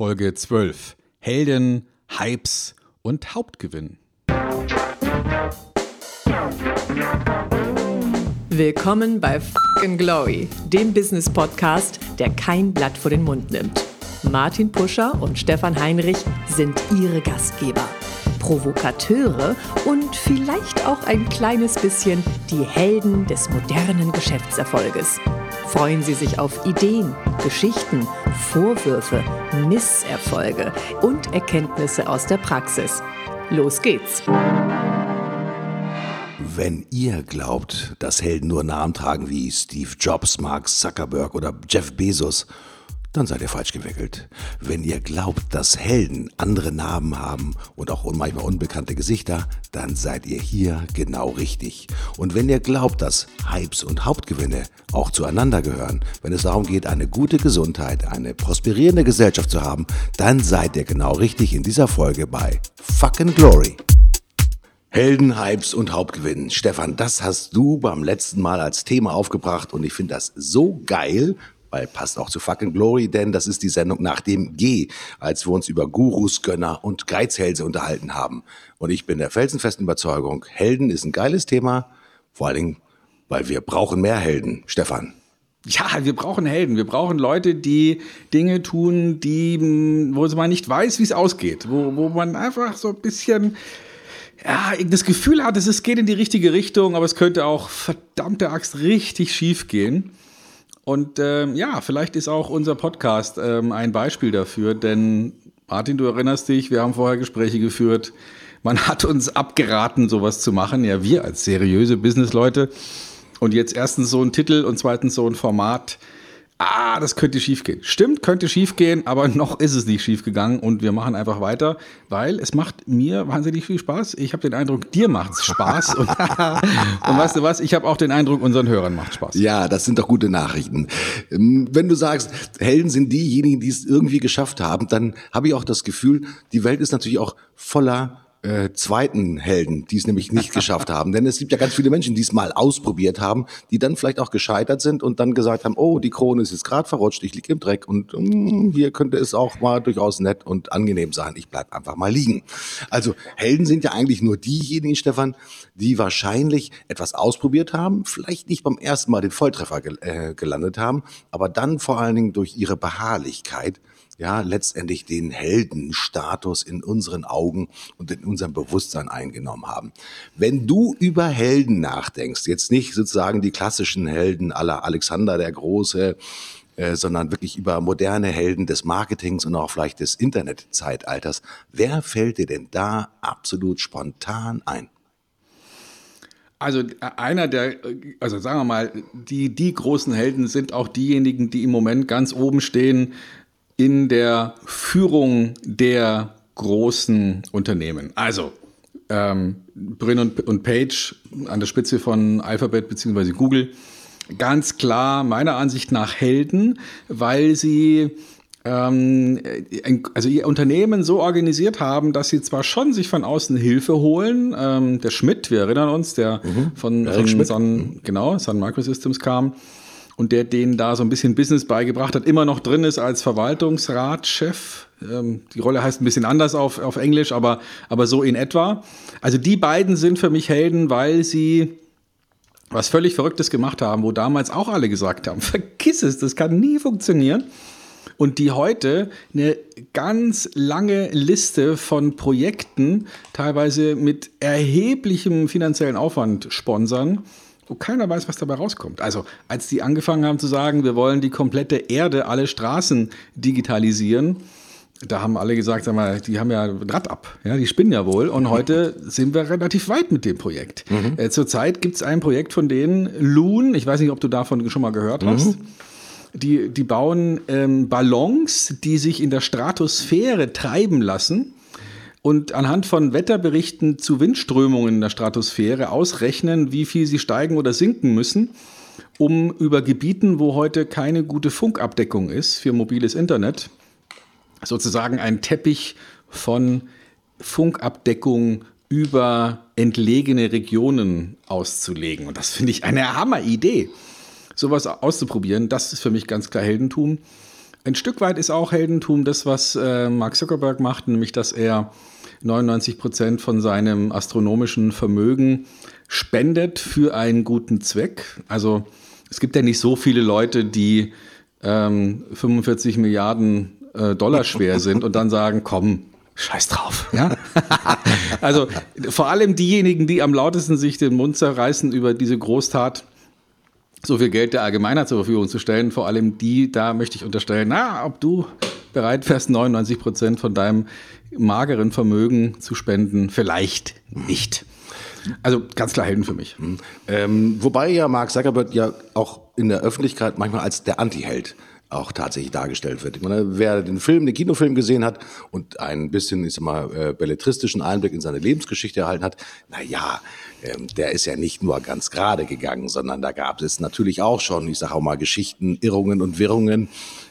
Folge 12. Helden, Hypes und Hauptgewinn. Willkommen bei Fucking Glory, dem Business-Podcast, der kein Blatt vor den Mund nimmt. Martin Puscher und Stefan Heinrich sind ihre Gastgeber. Provokateure und vielleicht auch ein kleines bisschen die Helden des modernen Geschäftserfolges. Freuen Sie sich auf Ideen, Geschichten, Vorwürfe, Misserfolge und Erkenntnisse aus der Praxis. Los geht's! Wenn ihr glaubt, dass Helden nur Namen tragen wie Steve Jobs, Mark Zuckerberg oder Jeff Bezos, dann seid ihr falsch gewickelt. Wenn ihr glaubt, dass Helden andere Namen haben und auch manchmal unbekannte Gesichter, dann seid ihr hier genau richtig. Und wenn ihr glaubt, dass Hypes und Hauptgewinne auch zueinander gehören, wenn es darum geht, eine gute Gesundheit, eine prosperierende Gesellschaft zu haben, dann seid ihr genau richtig in dieser Folge bei Fucking Glory. Helden, Hypes und Hauptgewinn. Stefan, das hast du beim letzten Mal als Thema aufgebracht und ich finde das so geil, weil passt auch zu Fucking Glory, denn das ist die Sendung nach dem G, als wir uns über Gurus, Gönner und Geizhälse unterhalten haben. Und ich bin der felsenfesten Überzeugung, Helden ist ein geiles Thema, vor allen Dingen, weil wir brauchen mehr Helden. Stefan. Ja, wir brauchen Helden. Wir brauchen Leute, die Dinge tun, die, wo man nicht weiß, wie es ausgeht. Wo, wo man einfach so ein bisschen ja, das Gefühl hat, es geht in die richtige Richtung, aber es könnte auch verdammte Axt richtig schief gehen. Und ähm, ja, vielleicht ist auch unser Podcast ähm, ein Beispiel dafür, denn Martin, du erinnerst dich, wir haben vorher Gespräche geführt. Man hat uns abgeraten, sowas zu machen. Ja, wir als seriöse Businessleute. Und jetzt erstens so ein Titel und zweitens so ein Format ah, das könnte schiefgehen. Stimmt, könnte schiefgehen, aber noch ist es nicht schiefgegangen und wir machen einfach weiter, weil es macht mir wahnsinnig viel Spaß. Ich habe den Eindruck, dir macht es Spaß und, und weißt du was, ich habe auch den Eindruck, unseren Hörern macht Spaß. Ja, das sind doch gute Nachrichten. Ähm, wenn du sagst, Helden sind diejenigen, die es irgendwie geschafft haben, dann habe ich auch das Gefühl, die Welt ist natürlich auch voller äh, zweiten Helden, die es nämlich nicht geschafft haben. Denn es gibt ja ganz viele Menschen, die es mal ausprobiert haben, die dann vielleicht auch gescheitert sind und dann gesagt haben, oh, die Krone ist jetzt gerade verrutscht, ich liege im Dreck und mm, hier könnte es auch mal durchaus nett und angenehm sein. Ich bleib einfach mal liegen. Also Helden sind ja eigentlich nur diejenigen, Stefan, die wahrscheinlich etwas ausprobiert haben, vielleicht nicht beim ersten Mal den Volltreffer gel äh, gelandet haben, aber dann vor allen Dingen durch ihre Beharrlichkeit ja letztendlich den Heldenstatus in unseren Augen und in unserem Bewusstsein eingenommen haben. Wenn du über Helden nachdenkst, jetzt nicht sozusagen die klassischen Helden aller Alexander der Große, äh, sondern wirklich über moderne Helden des Marketings und auch vielleicht des Internetzeitalters. Wer fällt dir denn da absolut spontan ein? Also äh, einer der, also sagen wir mal, die, die großen Helden sind auch diejenigen, die im Moment ganz oben stehen in der Führung der großen Unternehmen. Also ähm, Brin und, und Page an der Spitze von Alphabet bzw. Google, ganz klar meiner Ansicht nach Helden, weil sie ähm, also ihr Unternehmen so organisiert haben, dass sie zwar schon sich von außen Hilfe holen. Ähm, der Schmidt, wir erinnern uns, der mhm. von, von Sun, genau, Sun Microsystems kam, und der denen da so ein bisschen Business beigebracht hat, immer noch drin ist als Verwaltungsratschef. Ähm, die Rolle heißt ein bisschen anders auf, auf Englisch, aber, aber so in etwa. Also die beiden sind für mich Helden, weil sie was völlig Verrücktes gemacht haben, wo damals auch alle gesagt haben, vergiss es, das kann nie funktionieren. Und die heute eine ganz lange Liste von Projekten, teilweise mit erheblichem finanziellen Aufwand sponsern wo keiner weiß, was dabei rauskommt. Also als die angefangen haben zu sagen, wir wollen die komplette Erde, alle Straßen digitalisieren, da haben alle gesagt, sag mal, die haben ja ein Rad ab, ja, die spinnen ja wohl. Und heute sind wir relativ weit mit dem Projekt. Mhm. Äh, zurzeit gibt es ein Projekt von denen, Loon, ich weiß nicht, ob du davon schon mal gehört hast. Mhm. Die, die bauen ähm, Ballons, die sich in der Stratosphäre treiben lassen und anhand von Wetterberichten zu Windströmungen in der Stratosphäre ausrechnen, wie viel sie steigen oder sinken müssen, um über Gebieten, wo heute keine gute Funkabdeckung ist für mobiles Internet, sozusagen einen Teppich von Funkabdeckung über entlegene Regionen auszulegen. Und das finde ich eine Hammeridee, sowas auszuprobieren. Das ist für mich ganz klar Heldentum. Ein Stück weit ist auch Heldentum das, was äh, Mark Zuckerberg macht, nämlich dass er 99 Prozent von seinem astronomischen Vermögen spendet für einen guten Zweck. Also es gibt ja nicht so viele Leute, die ähm, 45 Milliarden äh, Dollar schwer sind und dann sagen, komm, scheiß drauf. Ja? also vor allem diejenigen, die am lautesten sich den Mund zerreißen über diese Großtat, so viel Geld der Allgemeinheit zur Verfügung zu stellen, vor allem die, da möchte ich unterstellen, na, ob du bereit wärst, 99 Prozent von deinem mageren Vermögen zu spenden, vielleicht nicht. Also ganz klar Helden für mich. Mhm. Ähm, wobei ja Mark Zuckerberg ja auch in der Öffentlichkeit manchmal als der Anti-Held auch tatsächlich dargestellt wird. Ich meine, wer den Film, den Kinofilm gesehen hat und ein bisschen, ich sag mal, äh, belletristischen Einblick in seine Lebensgeschichte erhalten hat, na ja, ähm, der ist ja nicht nur ganz gerade gegangen, sondern da gab es natürlich auch schon, ich sage auch mal, Geschichten, Irrungen und Wirrungen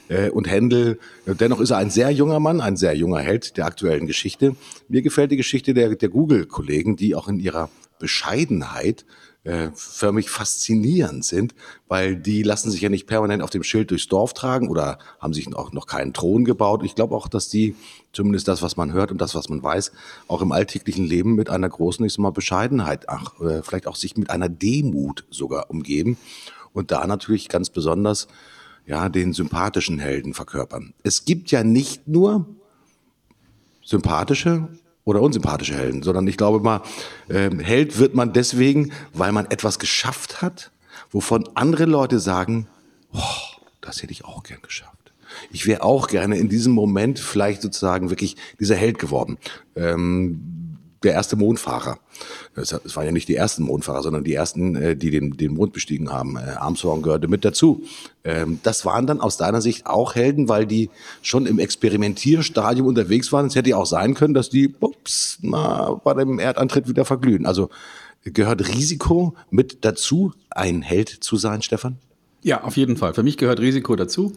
äh, und Händel. Dennoch ist er ein sehr junger Mann, ein sehr junger Held der aktuellen Geschichte. Mir gefällt die Geschichte der, der Google-Kollegen, die auch in ihrer Bescheidenheit äh, förmlich faszinierend sind, weil die lassen sich ja nicht permanent auf dem Schild durchs Dorf tragen oder haben sich auch noch keinen Thron gebaut. Ich glaube auch, dass die, zumindest das, was man hört und das, was man weiß, auch im alltäglichen Leben mit einer großen, ich sag mal, Bescheidenheit, ach, äh, vielleicht auch sich mit einer Demut sogar umgeben und da natürlich ganz besonders ja, den sympathischen Helden verkörpern. Es gibt ja nicht nur sympathische oder unsympathische Helden, sondern ich glaube mal, äh, Held wird man deswegen, weil man etwas geschafft hat, wovon andere Leute sagen, oh, das hätte ich auch gern geschafft. Ich wäre auch gerne in diesem Moment vielleicht sozusagen wirklich dieser Held geworden. Ähm, der erste Mondfahrer. Es waren ja nicht die ersten Mondfahrer, sondern die ersten, äh, die den, den Mond bestiegen haben. Äh, Armstrong gehörte mit dazu. Ähm, das waren dann aus deiner Sicht auch Helden, weil die schon im Experimentierstadium unterwegs waren. Es hätte ja auch sein können, dass die ups, mal bei dem Erdantritt wieder verglühen. Also gehört Risiko mit dazu, ein Held zu sein, Stefan? Ja, auf jeden Fall. Für mich gehört Risiko dazu.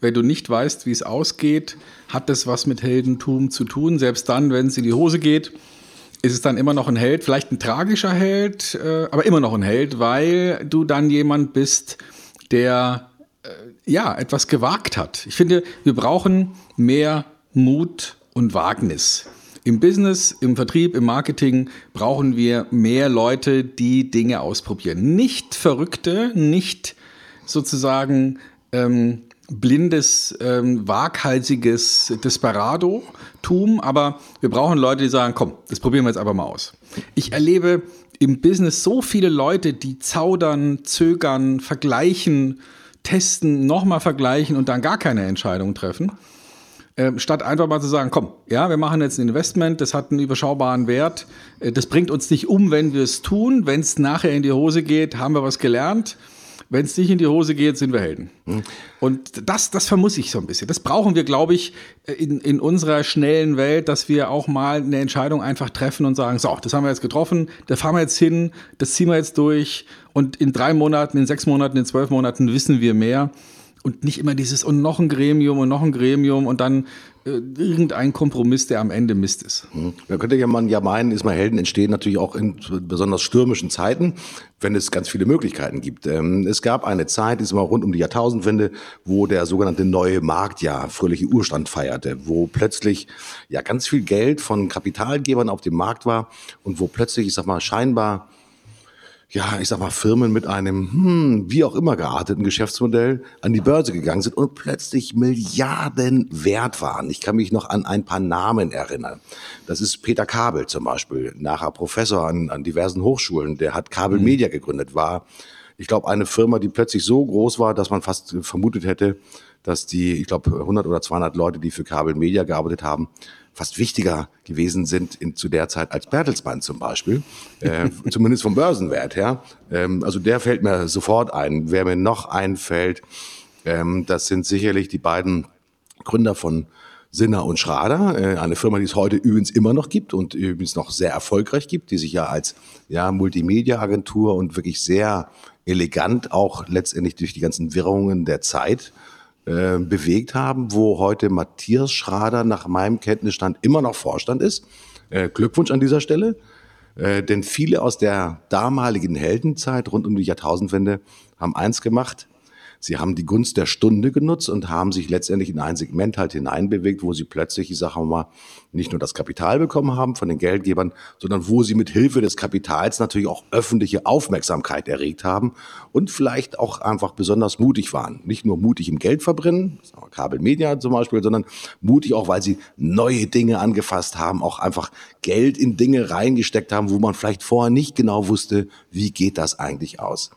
Wenn du nicht weißt, wie es ausgeht, hat das was mit Heldentum zu tun. Selbst dann, wenn es in die Hose geht, ist es dann immer noch ein Held, vielleicht ein tragischer Held, äh, aber immer noch ein Held, weil du dann jemand bist, der äh, ja etwas gewagt hat. Ich finde, wir brauchen mehr Mut und Wagnis. Im Business, im Vertrieb, im Marketing brauchen wir mehr Leute, die Dinge ausprobieren. Nicht Verrückte, nicht sozusagen ähm, blindes, ähm, waghalsiges Desperado-Tum, aber wir brauchen Leute, die sagen, komm, das probieren wir jetzt einfach mal aus. Ich erlebe im Business so viele Leute, die zaudern, zögern, vergleichen, testen, nochmal vergleichen und dann gar keine Entscheidung treffen. Äh, statt einfach mal zu sagen, komm, ja, wir machen jetzt ein Investment, das hat einen überschaubaren Wert, äh, das bringt uns nicht um, wenn wir es tun, wenn es nachher in die Hose geht, haben wir was gelernt wenn es nicht in die Hose geht, sind wir Helden. Mhm. Und das, das vermuss ich so ein bisschen. Das brauchen wir, glaube ich, in, in unserer schnellen Welt, dass wir auch mal eine Entscheidung einfach treffen und sagen, so, das haben wir jetzt getroffen, da fahren wir jetzt hin, das ziehen wir jetzt durch und in drei Monaten, in sechs Monaten, in zwölf Monaten wissen wir mehr und nicht immer dieses und noch ein Gremium und noch ein Gremium und dann äh, irgendein Kompromiss, der am Ende Mist ist. Da könnte ja man ja meinen, ist mal Helden entstehen natürlich auch in besonders stürmischen Zeiten, wenn es ganz viele Möglichkeiten gibt. Ähm, es gab eine Zeit, ist mal rund um die Jahrtausendwende, wo der sogenannte neue Markt ja fröhliche Urstand feierte, wo plötzlich ja ganz viel Geld von Kapitalgebern auf dem Markt war und wo plötzlich, ich sag mal, scheinbar ja, ich sag mal, Firmen mit einem, hm, wie auch immer gearteten Geschäftsmodell an die Börse gegangen sind und plötzlich Milliarden wert waren. Ich kann mich noch an ein paar Namen erinnern. Das ist Peter Kabel zum Beispiel, nachher Professor an, an diversen Hochschulen. Der hat Kabel mhm. Media gegründet, war, ich glaube, eine Firma, die plötzlich so groß war, dass man fast vermutet hätte, dass die, ich glaube, 100 oder 200 Leute, die für Kabel Media gearbeitet haben, fast wichtiger gewesen sind in, zu der Zeit als Bertelsmann zum Beispiel, äh, zumindest vom Börsenwert her. Ähm, also der fällt mir sofort ein. Wer mir noch einfällt, ähm, das sind sicherlich die beiden Gründer von Sinner und Schrader, äh, eine Firma, die es heute übrigens immer noch gibt und übrigens noch sehr erfolgreich gibt, die sich ja als ja, Multimedia-Agentur und wirklich sehr elegant auch letztendlich durch die ganzen Wirrungen der Zeit äh, bewegt haben, wo heute Matthias Schrader nach meinem Kenntnisstand immer noch Vorstand ist. Äh, Glückwunsch an dieser Stelle. Äh, denn viele aus der damaligen Heldenzeit rund um die Jahrtausendwende haben eins gemacht. Sie haben die Gunst der Stunde genutzt und haben sich letztendlich in ein Segment halt hineinbewegt, wo sie plötzlich, ich sage mal, nicht nur das Kapital bekommen haben von den Geldgebern, sondern wo sie mit Hilfe des Kapitals natürlich auch öffentliche Aufmerksamkeit erregt haben und vielleicht auch einfach besonders mutig waren. Nicht nur mutig im Geld verbrennen, Kabel Media zum Beispiel, sondern mutig auch, weil sie neue Dinge angefasst haben, auch einfach Geld in Dinge reingesteckt haben, wo man vielleicht vorher nicht genau wusste, wie geht das eigentlich aus.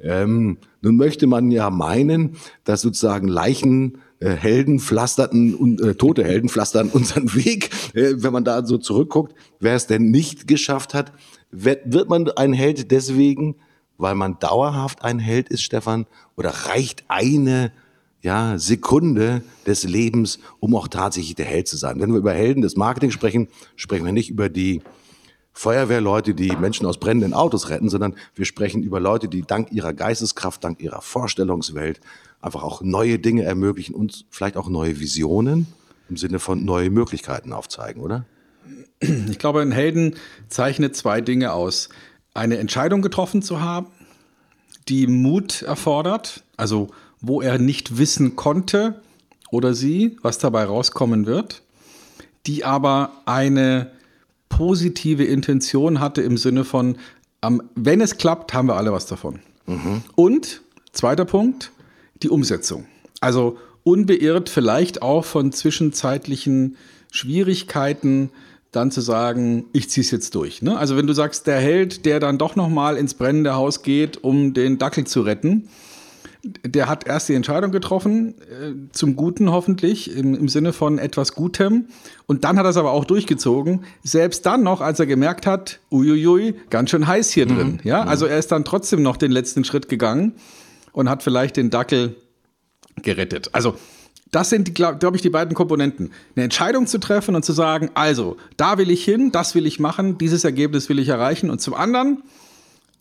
Ähm, nun möchte man ja meinen, dass sozusagen Leichen äh, Helden pflasterten äh, tote Helden pflastern unseren Weg. Äh, wenn man da so zurückguckt, wer es denn nicht geschafft hat, wird, wird man ein Held deswegen, weil man dauerhaft ein Held ist, Stefan? Oder reicht eine ja, Sekunde des Lebens, um auch tatsächlich der Held zu sein? Wenn wir über Helden des Marketing sprechen, sprechen wir nicht über die Feuerwehrleute, die Menschen aus brennenden Autos retten, sondern wir sprechen über Leute, die dank ihrer Geisteskraft, dank ihrer Vorstellungswelt einfach auch neue Dinge ermöglichen und vielleicht auch neue Visionen im Sinne von neue Möglichkeiten aufzeigen, oder? Ich glaube, ein Helden zeichnet zwei Dinge aus. Eine Entscheidung getroffen zu haben, die Mut erfordert, also wo er nicht wissen konnte oder sie, was dabei rauskommen wird, die aber eine positive Intention hatte im Sinne von, ähm, wenn es klappt, haben wir alle was davon. Mhm. Und zweiter Punkt, die Umsetzung. Also unbeirrt vielleicht auch von zwischenzeitlichen Schwierigkeiten dann zu sagen, ich ziehe es jetzt durch. Ne? Also wenn du sagst, der Held, der dann doch noch mal ins brennende Haus geht, um den Dackel zu retten, der hat erst die Entscheidung getroffen, äh, zum Guten hoffentlich, im, im, Sinne von etwas Gutem. Und dann hat er es aber auch durchgezogen. Selbst dann noch, als er gemerkt hat, uiuiui, ganz schön heiß hier mhm. drin. Ja, mhm. also er ist dann trotzdem noch den letzten Schritt gegangen und hat vielleicht den Dackel gerettet. Also das sind, glaube glaub ich, die beiden Komponenten. Eine Entscheidung zu treffen und zu sagen, also, da will ich hin, das will ich machen, dieses Ergebnis will ich erreichen. Und zum anderen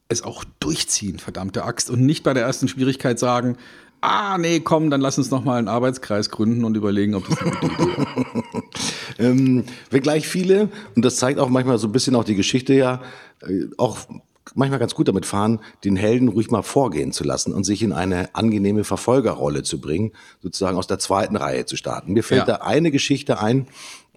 es auch durchziehen, verdammte Axt, und nicht bei der ersten Schwierigkeit sagen, ah, nee, komm, dann lass uns noch mal einen Arbeitskreis gründen und überlegen, ob das eine gute Idee ist. ähm, wenngleich viele, und das zeigt auch manchmal so ein bisschen auch die Geschichte ja, äh, auch manchmal ganz gut damit fahren, den Helden ruhig mal vorgehen zu lassen und sich in eine angenehme Verfolgerrolle zu bringen, sozusagen aus der zweiten Reihe zu starten. Mir fällt ja. da eine Geschichte ein,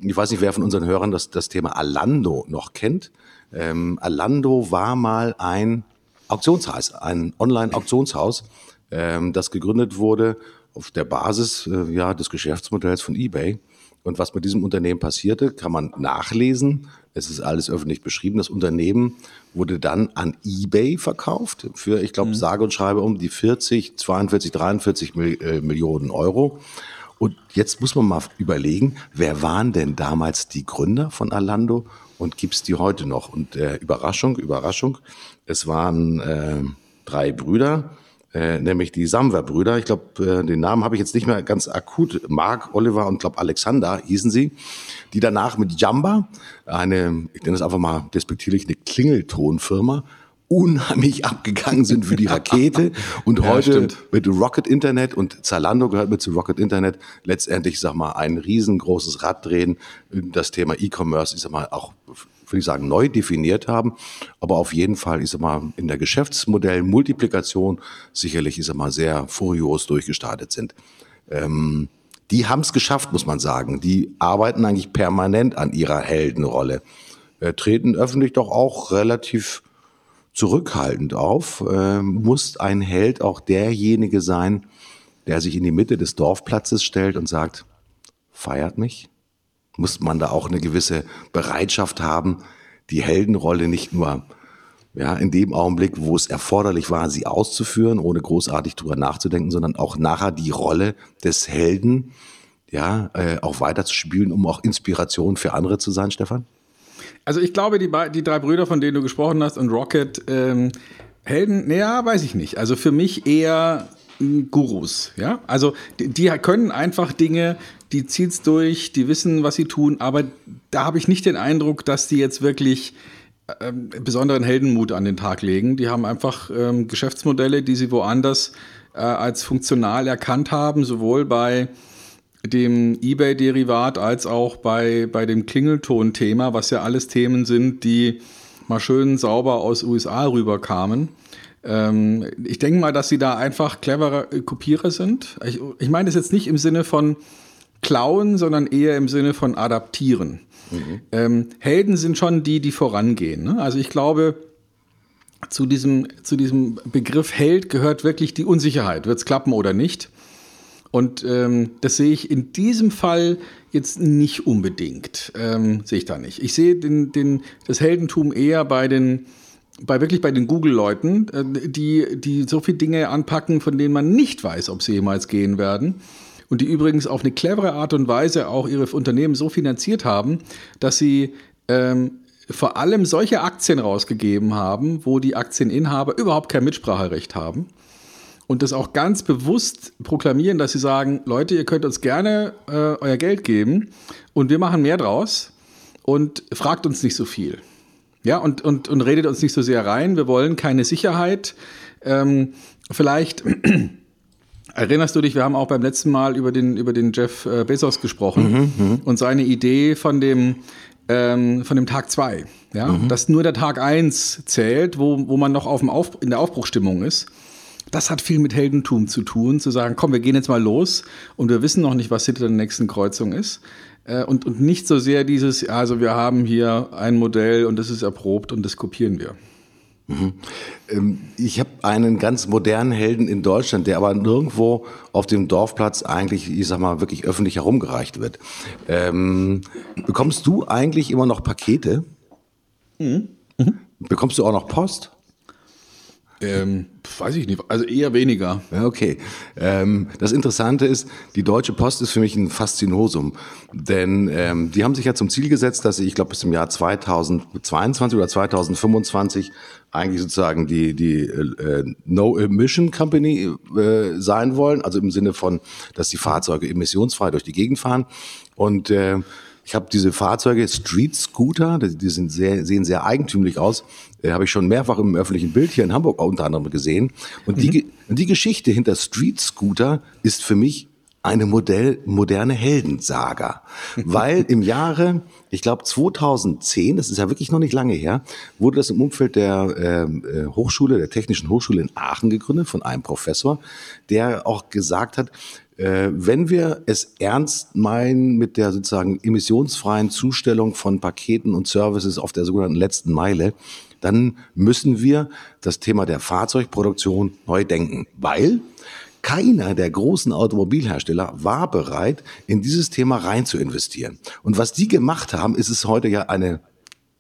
ich weiß nicht, wer von unseren Hörern das, das Thema Alando noch kennt. Ähm, Alando war mal ein Auktionshaus, ein Online-Auktionshaus, ähm, das gegründet wurde auf der Basis äh, ja, des Geschäftsmodells von eBay. Und was mit diesem Unternehmen passierte, kann man nachlesen. Es ist alles öffentlich beschrieben. Das Unternehmen wurde dann an eBay verkauft für, ich glaube, mhm. sage und schreibe um die 40, 42, 43 Millionen Euro. Und jetzt muss man mal überlegen, wer waren denn damals die Gründer von Alando und gibt es die heute noch? Und äh, Überraschung, Überraschung, es waren äh, drei Brüder, äh, nämlich die Samwer-Brüder. Ich glaube, äh, den Namen habe ich jetzt nicht mehr ganz akut. Mark, Oliver und glaube Alexander hießen sie, die danach mit Jamba, eine, ich nenne es einfach mal despektierlich, eine Klingeltonfirma, unheimlich abgegangen sind für die Rakete und ja, heute stimmt. mit Rocket Internet und Zalando gehört mit zu Rocket Internet letztendlich, sag mal, ein riesengroßes Rad drehen, das Thema E-Commerce, ich sag mal, auch würde ich sagen, neu definiert haben, aber auf jeden Fall, ich sag mal, in der Geschäftsmodell Multiplikation sicherlich, ich sag mal, sehr furios durchgestartet sind. Ähm, die haben es geschafft, muss man sagen. Die arbeiten eigentlich permanent an ihrer Heldenrolle, äh, treten öffentlich doch auch relativ zurückhaltend auf, äh, muss ein Held auch derjenige sein, der sich in die Mitte des Dorfplatzes stellt und sagt, feiert mich? Muss man da auch eine gewisse Bereitschaft haben, die Heldenrolle nicht nur ja, in dem Augenblick, wo es erforderlich war, sie auszuführen, ohne großartig drüber nachzudenken, sondern auch nachher die Rolle des Helden ja, äh, auch weiterzuspielen, um auch Inspiration für andere zu sein, Stefan? Also ich glaube, die, die drei Brüder, von denen du gesprochen hast, und Rocket, ähm, Helden, naja, weiß ich nicht. Also für mich eher Gurus, ja. Also die, die können einfach Dinge, die zieht's durch, die wissen, was sie tun, aber da habe ich nicht den Eindruck, dass die jetzt wirklich ähm, besonderen Heldenmut an den Tag legen. Die haben einfach ähm, Geschäftsmodelle, die sie woanders äh, als funktional erkannt haben, sowohl bei dem eBay-Derivat als auch bei, bei dem Klingelton-Thema, was ja alles Themen sind, die mal schön sauber aus USA rüberkamen. Ähm, ich denke mal, dass sie da einfach cleverer äh, Kopierer sind. Ich, ich meine das jetzt nicht im Sinne von klauen, sondern eher im Sinne von adaptieren. Mhm. Ähm, Helden sind schon die, die vorangehen. Ne? Also ich glaube, zu diesem, zu diesem Begriff Held gehört wirklich die Unsicherheit. Wird es klappen oder nicht? Und ähm, das sehe ich in diesem Fall jetzt nicht unbedingt. Ähm, sehe ich da nicht. Ich sehe den, den, das Heldentum eher bei den, bei wirklich bei den Google-Leuten, äh, die, die so viele Dinge anpacken, von denen man nicht weiß, ob sie jemals gehen werden. Und die übrigens auf eine clevere Art und Weise auch ihre Unternehmen so finanziert haben, dass sie ähm, vor allem solche Aktien rausgegeben haben, wo die Aktieninhaber überhaupt kein Mitspracherecht haben und das auch ganz bewusst proklamieren, dass sie sagen, Leute, ihr könnt uns gerne äh, euer Geld geben und wir machen mehr draus und fragt uns nicht so viel. Ja, und, und, und redet uns nicht so sehr rein. Wir wollen keine Sicherheit. Ähm, vielleicht erinnerst du dich, wir haben auch beim letzten Mal über den, über den Jeff äh, Bezos gesprochen mhm, mhm, und seine Idee von dem, ähm, von dem Tag 2. Ja? Mhm. Dass nur der Tag 1 zählt, wo, wo man noch auf dem Auf, in der Aufbruchstimmung ist das hat viel mit Heldentum zu tun, zu sagen, komm, wir gehen jetzt mal los und wir wissen noch nicht, was hinter der nächsten Kreuzung ist. Äh, und, und nicht so sehr dieses, also wir haben hier ein Modell und das ist erprobt und das kopieren wir. Mhm. Ähm, ich habe einen ganz modernen Helden in Deutschland, der aber nirgendwo auf dem Dorfplatz eigentlich, ich sag mal, wirklich öffentlich herumgereicht wird. Ähm, bekommst du eigentlich immer noch Pakete? Mhm. Mhm. Bekommst du auch noch Post? Ähm, weiß ich nicht, also eher weniger. Ja, okay. Ähm, das Interessante ist, die Deutsche Post ist für mich ein Faszinosum, denn ähm, die haben sich ja zum Ziel gesetzt, dass sie, ich glaube, bis zum Jahr 2022 oder 2025 eigentlich sozusagen die, die äh, No-Emission Company äh, sein wollen, also im Sinne von, dass die Fahrzeuge emissionsfrei durch die Gegend fahren und äh, ich habe diese Fahrzeuge, Street Scooter, die sind sehr, sehen sehr eigentümlich aus, äh, habe ich schon mehrfach im öffentlichen Bild hier in Hamburg unter anderem gesehen. Und mhm. die, die Geschichte hinter Street Scooter ist für mich eine Modell, moderne Heldensaga. Weil im Jahre, ich glaube 2010, das ist ja wirklich noch nicht lange her, wurde das im Umfeld der ähm, äh, Hochschule, der Technischen Hochschule in Aachen gegründet von einem Professor, der auch gesagt hat, wenn wir es ernst meinen mit der sozusagen emissionsfreien Zustellung von Paketen und Services auf der sogenannten letzten Meile, dann müssen wir das Thema der Fahrzeugproduktion neu denken, weil keiner der großen Automobilhersteller war bereit, in dieses Thema rein zu investieren. Und was die gemacht haben, ist es heute ja eine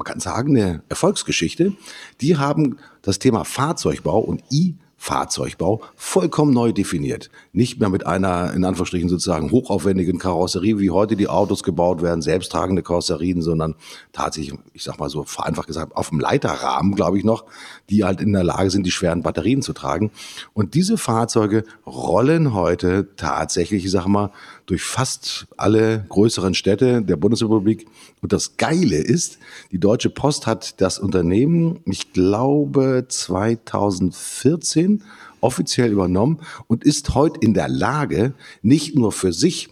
man kann sagen, eine Erfolgsgeschichte. Die haben das Thema Fahrzeugbau und E Fahrzeugbau vollkommen neu definiert. Nicht mehr mit einer, in Anführungsstrichen sozusagen, hochaufwendigen Karosserie, wie heute die Autos gebaut werden, selbsttragende Karosserien, sondern tatsächlich, ich sag mal so vereinfacht gesagt, auf dem Leiterrahmen, glaube ich noch, die halt in der Lage sind, die schweren Batterien zu tragen. Und diese Fahrzeuge rollen heute tatsächlich, ich sag mal, durch fast alle größeren Städte der Bundesrepublik. Und das Geile ist, die Deutsche Post hat das Unternehmen, ich glaube, 2014 offiziell übernommen und ist heute in der Lage, nicht nur für sich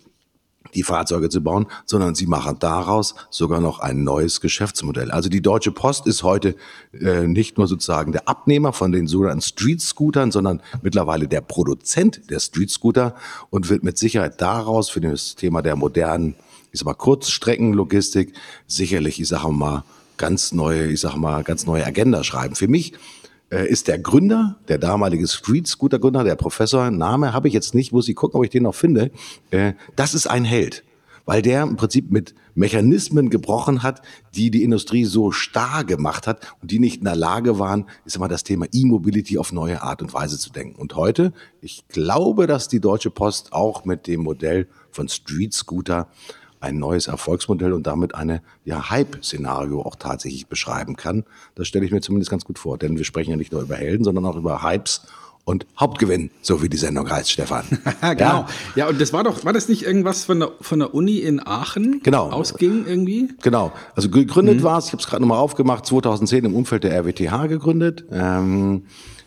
die Fahrzeuge zu bauen, sondern sie machen daraus sogar noch ein neues Geschäftsmodell. Also die Deutsche Post ist heute äh, nicht nur sozusagen der Abnehmer von den sogenannten Street Scootern, sondern mittlerweile der Produzent der Street Scooter und wird mit Sicherheit daraus für das Thema der modernen, ich sag mal, Kurzstreckenlogistik sicherlich, ich sage mal, ganz neue, ich sag mal, ganz neue Agenda schreiben. Für mich ist der Gründer, der damalige Street Scooter Gründer, der Professor, Name habe ich jetzt nicht, muss ich gucken, ob ich den noch finde. Äh, das ist ein Held, weil der im Prinzip mit Mechanismen gebrochen hat, die die Industrie so starr gemacht hat und die nicht in der Lage waren, ist immer das Thema E-Mobility auf neue Art und Weise zu denken. Und heute, ich glaube, dass die Deutsche Post auch mit dem Modell von Street Scooter ein neues Erfolgsmodell und damit eine ja, Hype-Szenario auch tatsächlich beschreiben kann. Das stelle ich mir zumindest ganz gut vor, denn wir sprechen ja nicht nur über Helden, sondern auch über Hypes und Hauptgewinn, so wie die Sendung heißt, Stefan. genau. Ja. ja, und das war doch, war das nicht irgendwas von der, von der Uni in Aachen genau. ausging irgendwie? Genau. Also gegründet mhm. war es, ich habe es gerade nochmal aufgemacht, 2010 im Umfeld der RWTH gegründet. Ähm,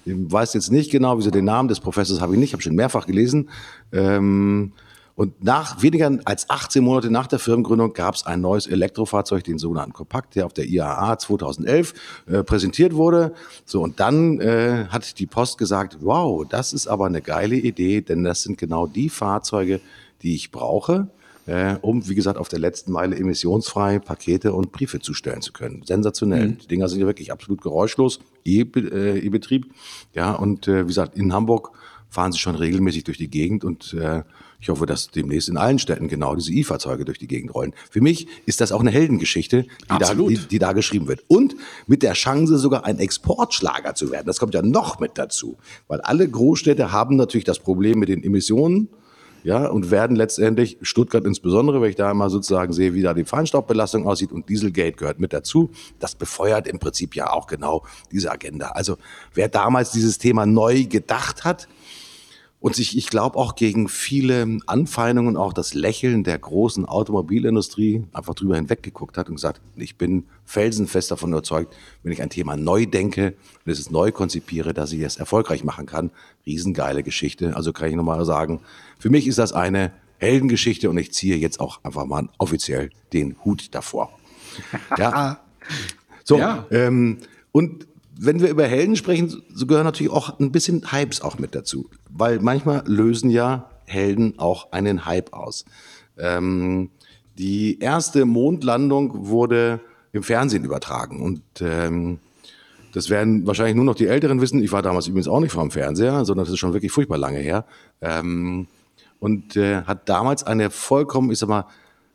ich weiß jetzt nicht genau, wieso den Namen des Professors habe ich nicht, habe schon mehrfach gelesen. Ähm, Und nach weniger als 18 Monate nach der Firmengründung gab es ein neues Elektrofahrzeug, den sogenannten Kompakt, der auf der IAA 2011 äh, präsentiert wurde. So und dann äh, hat die Post gesagt: Wow, das ist aber eine geile Idee, denn das sind genau die Fahrzeuge, die ich brauche. Äh, um, wie gesagt, auf der letzten Meile emissionsfrei Pakete und Briefe zustellen zu können. Sensationell. Mhm. Die Dinger sind ja wirklich absolut geräuschlos, äh, E-Betrieb. ja, und äh, wie gesagt, in Hamburg fahren sie schon regelmäßig durch die Gegend und äh, ich hoffe, dass demnächst in allen Städten genau diese E-Fahrzeuge durch die Gegend rollen. Für mich ist das auch eine Heldengeschichte, die, da, die, die da geschrieben wird. Und mit der Chance, sogar ein Exportschlager zu werden. Das kommt ja noch mit dazu. Weil alle Großstädte haben natürlich das Problem mit den Emissionen ja, und werden letztendlich, Stuttgart insbesondere, wenn ich da mal sozusagen sehe, wie da die Feinstaubbelastung aussieht und Dieselgate gehört mit dazu, das befeuert im Prinzip ja auch genau diese Agenda. Also wer damals dieses Thema neu gedacht hat, und sich, ich glaube, auch gegen viele Anfeindungen, auch das Lächeln der großen Automobilindustrie einfach drüber hinweggeguckt hat und gesagt, ich bin felsenfest davon überzeugt, wenn ich ein Thema neu denke und es neu konzipiere, dass ich es erfolgreich machen kann. Riesengeile Geschichte. Also kann ich nochmal sagen, für mich ist das eine Heldengeschichte und ich ziehe jetzt auch einfach mal offiziell den Hut davor. Ja. So, ja. Ähm, und wenn wir über Helden sprechen, so gehören natürlich auch ein bisschen Hypes auch mit dazu. Weil manchmal lösen ja Helden auch einen Hype aus. Ähm, die erste Mondlandung wurde im Fernsehen übertragen und ähm, das werden wahrscheinlich nur noch die Älteren wissen. Ich war damals übrigens auch nicht vom Fernseher, sondern das ist schon wirklich furchtbar lange her. Ähm, und äh, hat damals eine vollkommen, ich sag mal,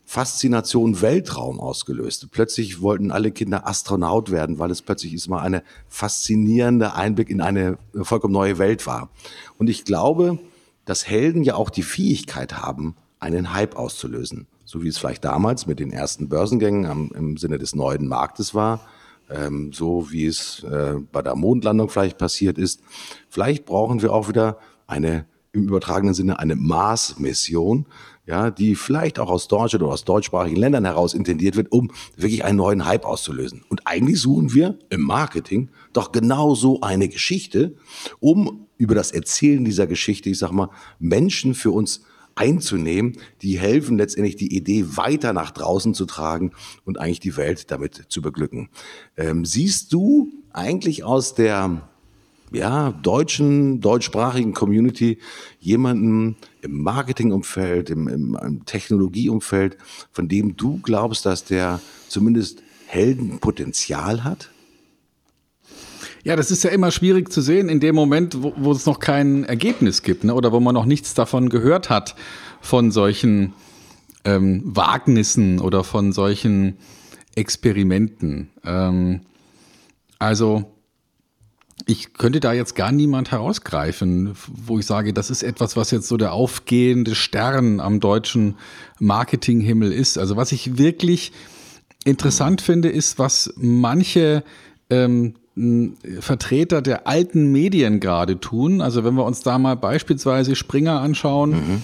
Faszination Weltraum ausgelöst. Plötzlich wollten alle Kinder Astronaut werden, weil es plötzlich ist mal eine faszinierende Einblick in eine vollkommen neue Welt war. Und ich glaube, dass Helden ja auch die Fähigkeit haben, einen Hype auszulösen. So wie es vielleicht damals mit den ersten Börsengängen am, im Sinne des neuen Marktes war, ähm, so wie es äh, bei der Mondlandung vielleicht passiert ist. Vielleicht brauchen wir auch wieder eine im übertragenen Sinne eine Mars-Mission, ja, die vielleicht auch aus Deutschland oder aus deutschsprachigen Ländern heraus intendiert wird, um wirklich einen neuen Hype auszulösen. Und eigentlich suchen wir im Marketing doch genau so eine Geschichte, um über das Erzählen dieser Geschichte, ich sag mal, Menschen für uns einzunehmen, die helfen letztendlich die Idee weiter nach draußen zu tragen und eigentlich die Welt damit zu beglücken. Ähm, siehst du eigentlich aus der ja, deutschen, deutschsprachigen Community jemanden im Marketingumfeld, im, im, im Technologieumfeld, von dem du glaubst, dass der zumindest Heldenpotenzial hat? Ja, das ist ja immer schwierig zu sehen in dem Moment, wo, wo es noch kein Ergebnis gibt ne? oder wo man noch nichts davon gehört hat, von solchen ähm, Wagnissen oder von solchen Experimenten. Ähm, also ich könnte da jetzt gar niemand herausgreifen, wo ich sage, das ist etwas, was jetzt so der aufgehende Stern am deutschen Marketinghimmel ist. Also was ich wirklich interessant finde, ist, was manche ähm, Vertreter der alten Medien gerade tun. Also wenn wir uns da mal beispielsweise Springer anschauen, mhm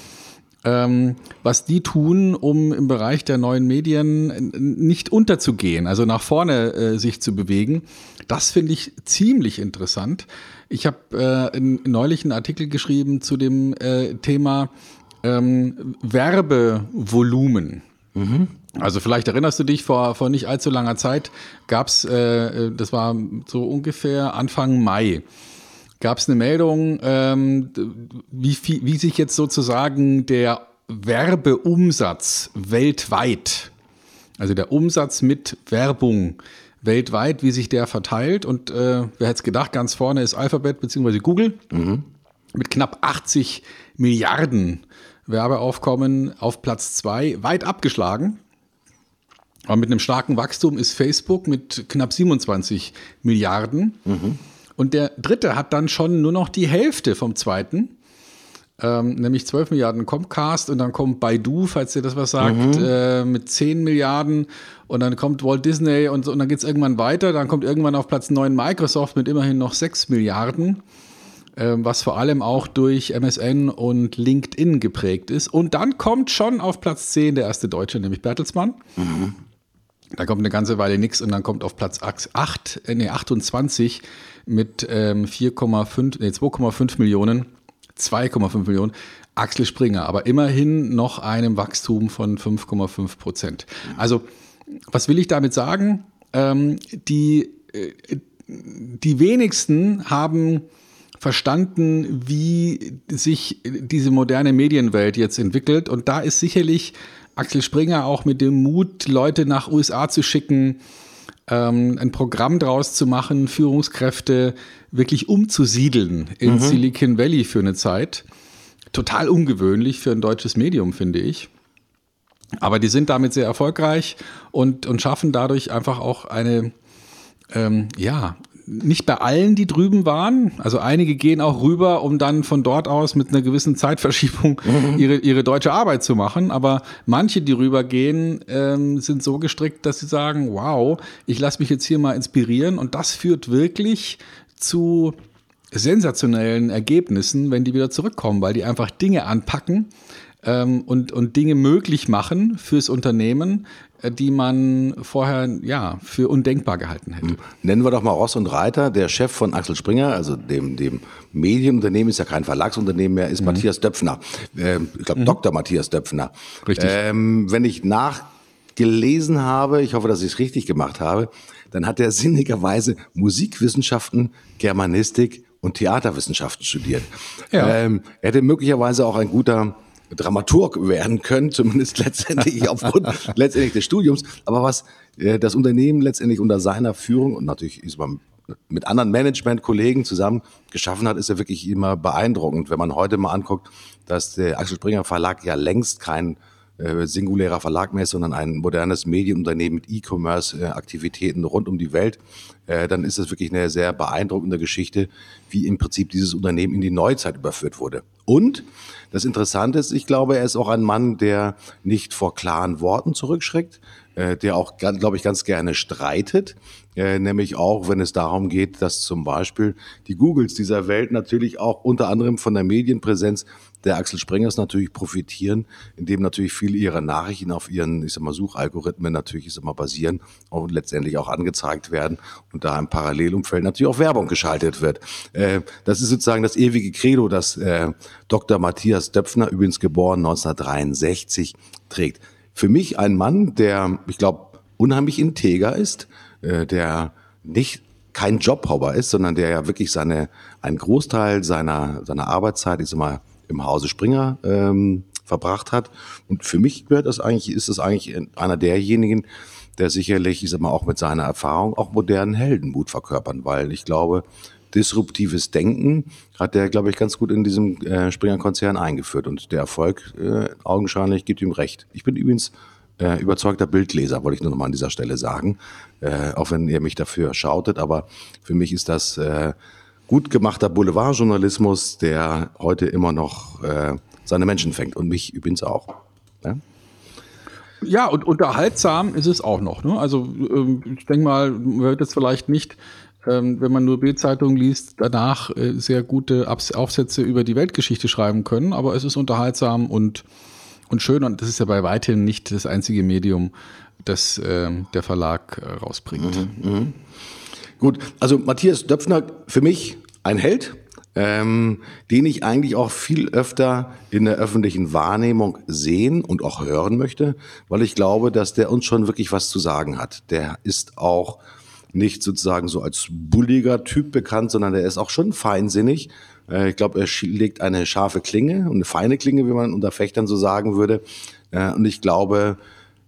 ähm, was die tun, um im Bereich der neuen Medien nicht unterzugehen, also nach vorne äh, sich zu bewegen. Das finde ich ziemlich interessant. Ich habe äh, neulich einen Artikel geschrieben zu dem äh, Thema ähm, Werbevolumen. Mhm. Also vielleicht erinnerst du dich, vor, vor nicht allzu langer Zeit gab es, äh, das war so ungefähr Anfang Mai, gab es eine Meldung, ähm, wie, viel, wie sich jetzt sozusagen der Werbeumsatz weltweit, also der Umsatz mit Werbung weltweit, wie sich der verteilt. Und äh, wer hätte es gedacht, ganz vorne ist Alphabet bzw. Google mhm. mit knapp 80 Milliarden Werbeaufkommen auf Platz 2, weit abgeschlagen. Aber mit einem starken Wachstum ist Facebook mit knapp 27 Milliarden. Mhm. Und der dritte hat dann schon nur noch die Hälfte vom zweiten, ähm, nämlich 12 Milliarden Comcast und dann kommt Baidu, falls ihr das was sagt, mhm. äh, mit 10 Milliarden und dann kommt Walt Disney und, so, und dann geht es irgendwann weiter. Dann kommt irgendwann auf Platz 9 Microsoft mit immerhin noch 6 Milliarden, äh, was vor allem auch durch MSN und LinkedIn geprägt ist. Und dann kommt schon auf Platz 10 der erste Deutsche, nämlich Bertelsmann. Mhm. Da kommt eine ganze Weile nichts und dann kommt auf Platz 8, äh, nee, 28 mit ähm, 4,5, nee, 2,5 Millionen, 2,5 Millionen, Axel Springer, aber immerhin noch einem Wachstum von 5,5 Prozent. Also, was will ich damit sagen? Ähm, die, äh, die wenigsten haben verstanden, wie sich diese moderne Medienwelt jetzt entwickelt. Und da ist sicherlich Axel Springer auch mit dem Mut, Leute nach USA zu schicken, ähm, ein Programm draus zu machen, Führungskräfte wirklich umzusiedeln in mhm. Silicon Valley für eine Zeit. Total ungewöhnlich für ein deutsches Medium, finde ich. Aber die sind damit sehr erfolgreich und, und schaffen dadurch einfach auch eine, ähm, ja, nicht bei allen, die drüben waren. Also einige gehen auch rüber, um dann von dort aus mit einer gewissen Zeitverschiebung mhm. ihre, ihre deutsche Arbeit zu machen. Aber manche, die rübergehen, ähm, sind so gestrickt, dass sie sagen, wow, ich lasse mich jetzt hier mal inspirieren. Und das führt wirklich zu sensationellen Ergebnissen, wenn die wieder zurückkommen, weil die einfach Dinge anpacken ähm, und, und Dinge möglich machen fürs Unternehmen, äh, die man vorher ja für undenkbar gehalten hätte. Hm. Nennen wir doch mal Ross und Reiter, der Chef von Axel Springer, also dem, dem Medienunternehmen, ist ja kein Verlagsunternehmen mehr, ist mhm. Matthias Döpfner. Ähm, ich glaube, mhm. Dr. Matthias Döpfner. Richtig. Ähm, wenn ich nachgelesen habe, ich hoffe, dass ich es richtig gemacht habe, dann hat er sinnigerweise Musikwissenschaften, Germanistik und Theaterwissenschaften studiert. Ja. Ähm, er hätte möglicherweise auch ein guter Dramaturg werden können, zumindest letztendlich aufgrund letztendlich des Studiums. Aber was äh, das Unternehmen letztendlich unter seiner Führung und natürlich ist man mit anderen Management-Kollegen zusammen geschaffen hat, ist ja wirklich immer beeindruckend. Wenn man heute mal anguckt, dass der Axel Springer Verlag ja längst kein äh, singulärer Verlag mehr ist, sondern ein modernes Medienunternehmen mit E-Commerce-Aktivitäten rund um die Welt, äh, dann ist das wirklich eine sehr beeindruckende Geschichte, wie im Prinzip dieses Unternehmen in die Neuzeit überführt wurde. Und das Interessante ist, ich glaube, er ist auch ein Mann, der nicht vor klaren Worten zurückschreckt, äh, der auch, glaube ich, ganz gerne streitet, nämlich auch, wenn es darum geht, dass zum Beispiel die Googles dieser Welt natürlich auch unter anderem von der Medienpräsenz der Axel Sprengers natürlich profitieren, indem natürlich viele ihrer Nachrichten auf ihren, ich sag mal, Suchalgorithmen natürlich, ich sag mal, basieren und letztendlich auch angezeigt werden und da im Parallelumfeld natürlich auch Werbung geschaltet wird. Äh, das ist sozusagen das ewige Credo, das äh, Dr. Matthias Döpfner, übrigens geboren 1963, trägt. Für mich ein Mann, der, ich glaube, unheimlich integer ist, äh, der nicht kein Jobhopper ist, sondern der ja wirklich seine, einen Großteil seiner, seiner Arbeitszeit, ich sag mal, im Hause Springer ähm, verbracht hat. Und für mich gehört das eigentlich, ist das eigentlich einer derjenigen, der sicherlich, ich sag mal, auch mit seiner Erfahrung auch modernen Heldenmut verkörpern, weil ich glaube, disruptives Denken hat der, glaube ich, ganz gut in diesem äh, Springer-Konzern eingeführt und der Erfolg äh, augenscheinlich gibt ihm recht. Ich bin übrigens äh, überzeugter Bildleser, wollte ich nur noch mal an dieser Stelle sagen, äh, auch wenn ihr mich dafür schautet, aber für mich ist das äh, gut gemachter Boulevardjournalismus, der heute immer noch äh, seine Menschen fängt und mich übrigens auch. Ja? Ja, und unterhaltsam ist es auch noch. Ne? Also ähm, ich denke mal, man wird jetzt vielleicht nicht, ähm, wenn man nur Bildzeitung liest, danach äh, sehr gute Aufsätze über die Weltgeschichte schreiben können, aber es ist unterhaltsam und, und schön und das ist ja bei weitem nicht das einzige Medium, das äh, der Verlag äh, rausbringt. Mhm, mh. Gut, also Matthias Döpfner für mich ein Held, ähm, den ich eigentlich auch viel öfter in der öffentlichen Wahrnehmung sehen und auch hören möchte, weil ich glaube, dass der uns schon wirklich was zu sagen hat. Der ist auch nicht sozusagen so als bulliger Typ bekannt, sondern der ist auch schon feinsinnig. Äh, ich glaube, er legt eine scharfe Klinge und eine feine Klinge, wie man unter Fechtern so sagen würde. Äh, und ich glaube,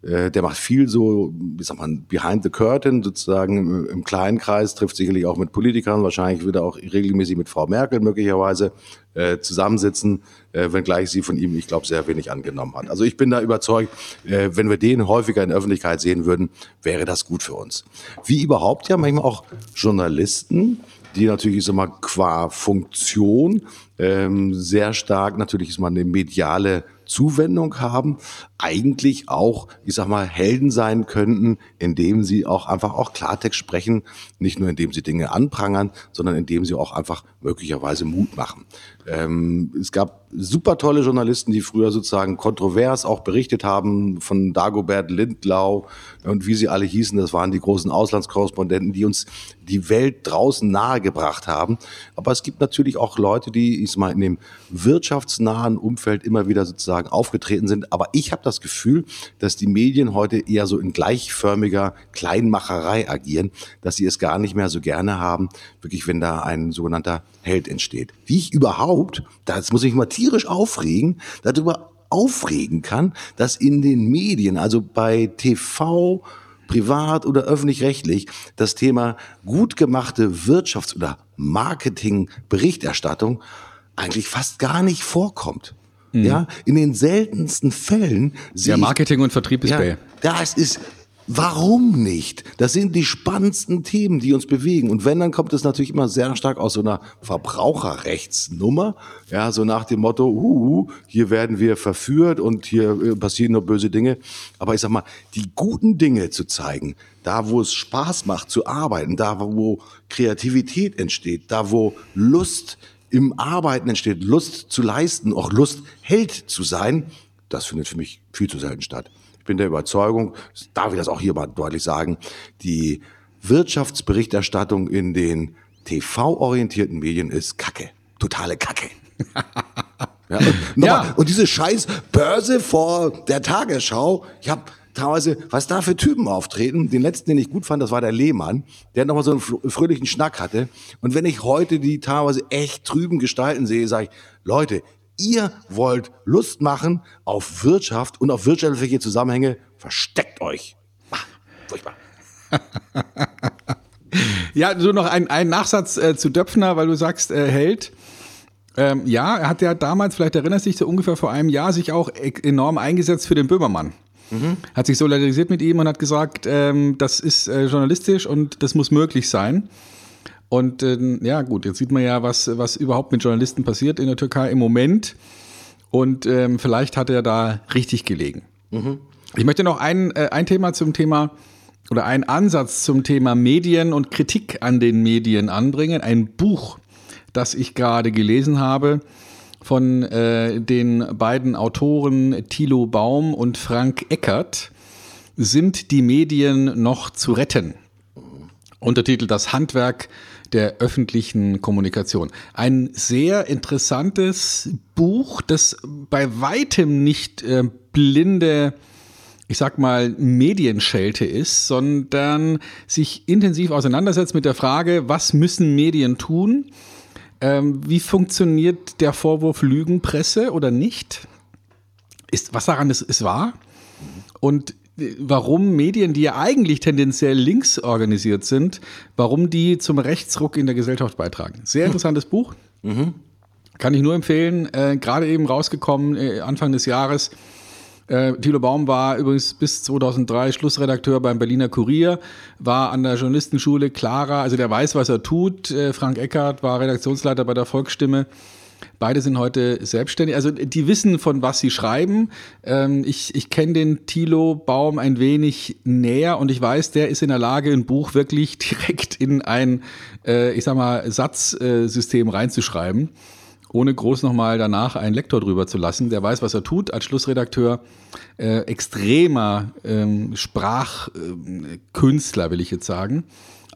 äh, der macht viel so, wie sagt man, behind the curtain, sozusagen im kleinen Kreis, trifft sicherlich auch mit Politikern, wahrscheinlich wird er auch regelmäßig mit Frau Merkel möglicherweise äh, zusammensitzen, äh, wenngleich sie von ihm, ich glaube, sehr wenig angenommen hat. Also ich bin da überzeugt, äh, wenn wir den häufiger in der Öffentlichkeit sehen würden, wäre das gut für uns. Wie überhaupt ja manchmal auch Journalisten, die natürlich ist immer qua Funktion ähm, sehr stark natürlich ist man eine mediale Zuwendung haben, eigentlich auch, ich sag mal, Helden sein könnten, indem sie auch einfach auch Klartext sprechen, nicht nur indem sie Dinge anprangern, sondern indem sie auch einfach möglicherweise Mut machen. Ähm, es gab super tolle Journalisten, die früher sozusagen kontrovers auch berichtet haben von Dagobert Lindlau und wie sie alle hießen. Das waren die großen Auslandskorrespondenten, die uns die Welt draußen nahegebracht haben. Aber es gibt natürlich auch Leute, die, ich sag mal, in dem wirtschaftsnahen Umfeld immer wieder sozusagen aufgetreten sind. Aber ich habe das Gefühl, dass die Medien heute eher so in gleichförmiger Kleinmacherei agieren, dass sie es gar nicht mehr so gerne haben, wirklich, wenn da ein sogenannter Held entsteht. Wie ich überhaupt, das muss ich mal tierisch aufregen, darüber aufregen kann, dass in den Medien, also bei TV, privat oder öffentlich-rechtlich, das Thema gut gemachte Wirtschafts- oder Marketing-Berichterstattung eigentlich fast gar nicht vorkommt. Mhm. Ja, in den seltensten Fällen. Ja, Marketing und Vertrieb ist ja, Bay. Das ist Warum nicht? Das sind die spannendsten Themen, die uns bewegen. Und wenn, dann kommt es natürlich immer sehr stark aus so einer Verbraucherrechtsnummer. Ja, so nach dem Motto, uh, hier werden wir verführt und hier äh, passieren nur böse Dinge. Aber ich sag mal, die guten Dinge zu zeigen, da wo es Spaß macht zu arbeiten, da wo Kreativität entsteht, da wo Lust im Arbeiten entsteht, Lust zu leisten, auch Lust Held zu sein, das findet für mich viel zu selten statt. Ich bin der Überzeugung, darf ich das auch hier mal deutlich sagen, die Wirtschaftsberichterstattung in den TV-orientierten Medien ist Kacke. Totale Kacke. ja, und, ja. und diese scheiß Börse vor der Tagesschau, ich habe teilweise, was da für Typen auftreten. Den letzten, den ich gut fand, das war der Lehmann, der nochmal so einen fröhlichen Schnack hatte. Und wenn ich heute die teilweise echt trüben Gestalten sehe, sage ich, Leute, Ihr wollt Lust machen auf Wirtschaft und auf wirtschaftliche Zusammenhänge. Versteckt euch. Ah, furchtbar. ja, so noch ein, ein Nachsatz äh, zu Döpfner, weil du sagst, äh, Held. Ähm, ja, er hat ja damals, vielleicht erinnerst du dich so ungefähr vor einem Jahr, sich auch e-, enorm eingesetzt für den Böhmermann. Mhm. Hat sich solidarisiert mit ihm und hat gesagt, ähm, das ist äh, journalistisch und das muss möglich sein. Und äh, ja, gut, jetzt sieht man ja, was, was überhaupt mit Journalisten passiert in der Türkei im Moment. Und ähm, vielleicht hat er da richtig gelegen. Mhm. Ich möchte noch ein, äh, ein Thema zum Thema oder einen Ansatz zum Thema Medien und Kritik an den Medien anbringen. Ein Buch, das ich gerade gelesen habe von äh, den beiden Autoren Thilo Baum und Frank Eckert. Sind die Medien noch zu retten? Untertitel Das Handwerk der öffentlichen Kommunikation. Ein sehr interessantes Buch, das bei weitem nicht äh, blinde ich sag mal, Medienschelte ist, sondern sich intensiv auseinandersetzt mit der Frage, was müssen Medien tun? Ähm, wie funktioniert der Vorwurf Lügenpresse oder nicht? Ist, was daran ist, ist wahr? Und warum Medien, die ja eigentlich tendenziell links organisiert sind, warum die zum Rechtsruck in der Gesellschaft beitragen. Sehr interessantes Buch. Mhm. Kann ich nur empfehlen. Äh, Gerade eben rausgekommen, äh, Anfang des Jahres. Äh, Thilo Baum war übrigens bis 2003 Schlussredakteur beim Berliner Kurier, war an der Journalistenschule Clara, also der weiß, was er tut. Äh, Frank Eckert war Redaktionsleiter bei der Volksstimme. Beide sind heute selbstständig. Also die wissen, von was sie schreiben. Ähm, ich ich kenne den Thilo Baum ein wenig näher und ich weiß, der ist in der Lage, ein Buch wirklich direkt in ein, äh, ich sag mal, Satzsystem reinzuschreiben ohne groß nochmal danach einen Lektor drüber zu lassen. Der weiß, was er tut als Schlussredakteur. Äh, extremer ähm, Sprachkünstler, will ich jetzt sagen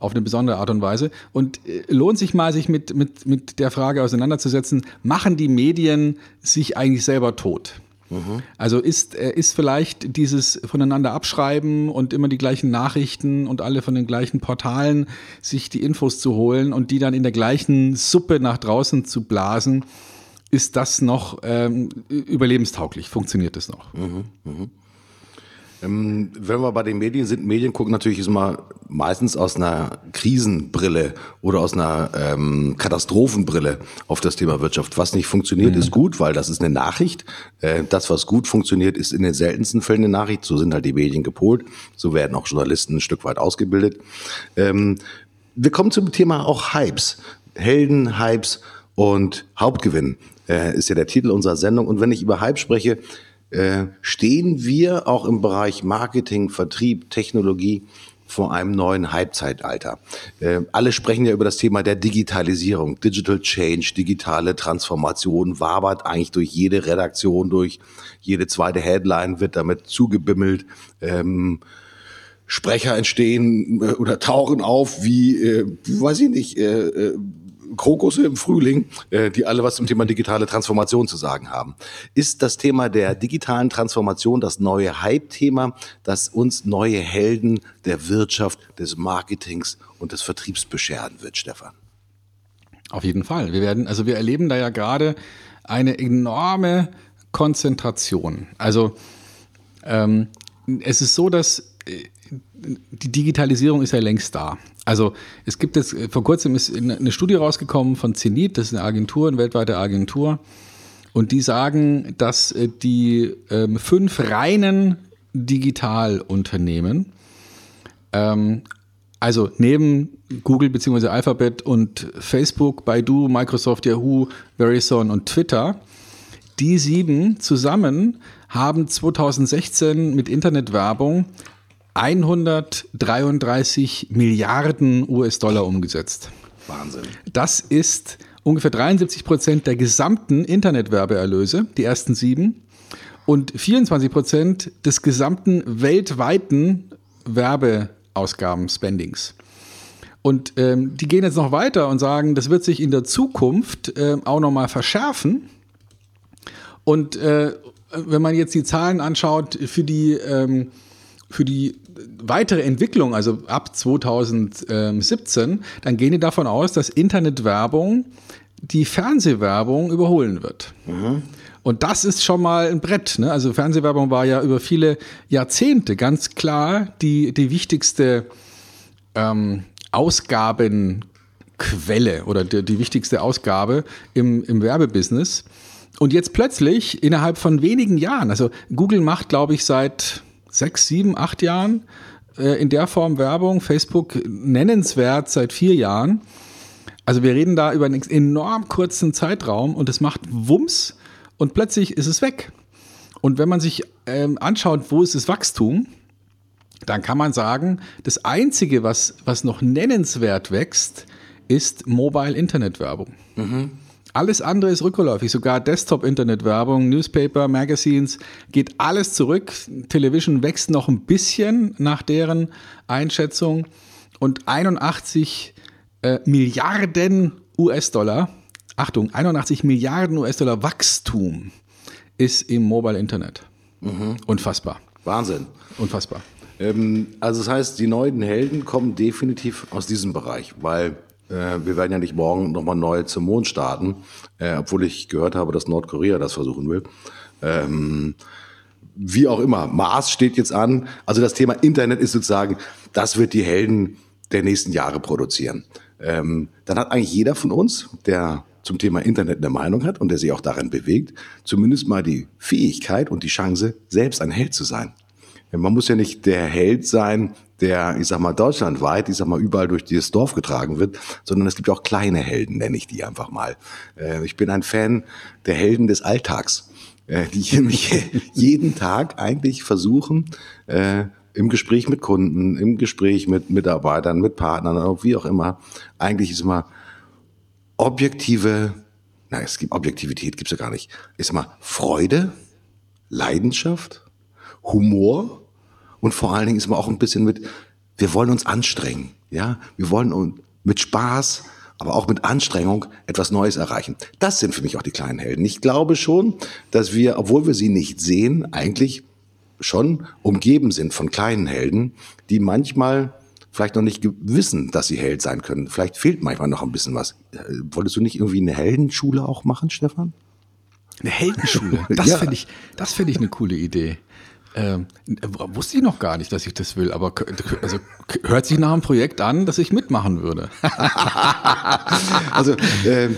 auf eine besondere Art und Weise. Und äh, lohnt sich mal, sich mit, mit, mit der Frage auseinanderzusetzen, machen die Medien sich eigentlich selber tot? Mhm. Also ist, äh, ist vielleicht dieses voneinander abschreiben und immer die gleichen Nachrichten und alle von den gleichen Portalen sich die Infos zu holen und die dann in der gleichen Suppe nach draußen zu blasen, ist das noch ähm, überlebenstauglich? Funktioniert das noch? Mhm. Mhm. Ähm, wenn wir bei den Medien sind, Medien gucken natürlich immer meistens aus einer Krisenbrille oder aus einer ähm, Katastrophenbrille auf das Thema Wirtschaft. Was nicht funktioniert, mhm. ist gut, weil das ist eine Nachricht. Äh, das, was gut funktioniert, ist in den seltensten Fällen eine Nachricht. So sind halt die Medien gepolt. So werden auch Journalisten ein Stück weit ausgebildet. Ähm, wir kommen zum Thema auch Hypes. Helden, Hypes und Hauptgewinn äh, ist ja der Titel unserer Sendung. Und wenn ich über Hype spreche, äh, stehen wir auch im Bereich Marketing, Vertrieb, Technologie vor einem neuen Halbzeitalter. Äh, alle sprechen ja über das Thema der Digitalisierung, Digital Change, digitale Transformation, wabert eigentlich durch jede Redaktion, durch jede zweite Headline wird damit zugebimmelt. Ähm, Sprecher entstehen äh, oder tauchen auf wie, weiß ich nicht, Krokusse im Frühling, äh, die alle was zum Thema digitale Transformation zu sagen haben. Ist das Thema der digitalen Transformation das neue Hype-Thema, das uns neue Helden der Wirtschaft, des Marketings und des Vertriebs bescheren wird, Stefan? Auf jeden Fall. Wir werden, also wir erleben da ja gerade eine enorme Konzentration. Also ähm, es ist so, dass die Digitalisierung ist ja längst da. Also es gibt jetzt, vor kurzem ist eine Studie rausgekommen von Zenit, das ist eine Agentur, eine weltweite Agentur, und die sagen, dass äh, die ähm, fünf reinen Digitalunternehmen, ähm, also neben Google bzw. Alphabet und Facebook, Baidu, Microsoft, Yahoo, Verizon und Twitter, die sieben zusammen haben 2016 mit Internetwerbung 133 Milliarden US-Dollar umgesetzt. Wahnsinn. Das ist ungefähr 73 Prozent der gesamten Internetwerbeerlöse, die ersten sieben, und 24 Prozent des gesamten weltweiten Werbeausgaben-Spendings. Und ähm, die gehen jetzt noch weiter und sagen, das wird sich in der Zukunft äh, auch nochmal verschärfen. Und äh, wenn man jetzt die Zahlen anschaut für die, ähm, für die weitere Entwicklung, also ab 2017, dann gehen die davon aus, dass Internetwerbung die Fernsehwerbung überholen wird. Mhm. Und das ist schon mal ein Brett. Ne? Also Fernsehwerbung war ja über viele Jahrzehnte ganz klar die, die wichtigste ähm, Ausgabenquelle oder die, die wichtigste Ausgabe im, im Werbebusiness. Und jetzt plötzlich innerhalb von wenigen Jahren, also Google macht, glaube ich, seit sechs, sieben, acht Jahren äh, in der Form Werbung. Facebook nennenswert seit vier Jahren. Also wir reden da über einen enorm kurzen Zeitraum und es macht Wumms und plötzlich ist es weg. Und wenn man sich ähm, anschaut, wo ist das Wachstum, dann kann man sagen, das Einzige, was, was noch nennenswert wächst, ist Mobile-Internet-Werbung. Mhm. Alles andere ist rückläufig, sogar Desktop-Internet-Werbung, Newspaper, Magazines, geht alles zurück. Television wächst noch ein bisschen nach deren Einschätzung und 81 äh, Milliarden US-Dollar, Achtung, 81 Milliarden US-Dollar Wachstum ist im Mobile Internet. Mhm. Unfassbar. Wahnsinn. Unfassbar. Ähm, also das heißt, die neuen Helden kommen definitiv aus diesem Bereich, weil wir werden ja nicht morgen nochmal neu zum Mond starten, äh, obwohl ich gehört habe, dass Nordkorea das versuchen will. Ähm, wie auch immer, Mars steht jetzt an. Also das Thema Internet ist sozusagen, das wird die Helden der nächsten Jahre produzieren. Ähm, dann hat eigentlich jeder von uns, der zum Thema Internet eine Meinung hat und der sich auch darin bewegt, zumindest mal die Fähigkeit und die Chance, selbst ein Held zu sein. Man muss ja nicht der Held sein, der, ich sag mal, deutschlandweit, ich sag mal, überall durch dieses Dorf getragen wird, sondern es gibt auch kleine Helden, nenne ich die einfach mal. Äh, ich bin ein Fan der Helden des Alltags, äh, die mich jeden Tag eigentlich versuchen, äh, im Gespräch mit Kunden, im Gespräch mit Mitarbeitern, mit Partnern, wie auch immer, eigentlich ist immer objektive, na, es gibt Objektivität, gibt's ja gar nicht. Ist immer Freude, Leidenschaft, Humor und vor allen Dingen ist man auch ein bisschen mit, wir wollen uns anstrengen, ja, wir wollen mit Spaß, aber auch mit Anstrengung etwas Neues erreichen. Das sind für mich auch die kleinen Helden. Ich glaube schon, dass wir, obwohl wir sie nicht sehen, eigentlich schon umgeben sind von kleinen Helden, die manchmal vielleicht noch nicht wissen, dass sie Held sein können. Vielleicht fehlt manchmal noch ein bisschen was. Äh, wolltest du nicht irgendwie eine Heldenschule auch machen, Stefan? Eine Heldenschule? Das ja. finde ich, das finde ich eine coole Idee. Ähm, wusste ich noch gar nicht, dass ich das will, aber also, hört sich nach einem Projekt an, dass ich mitmachen würde. also äh,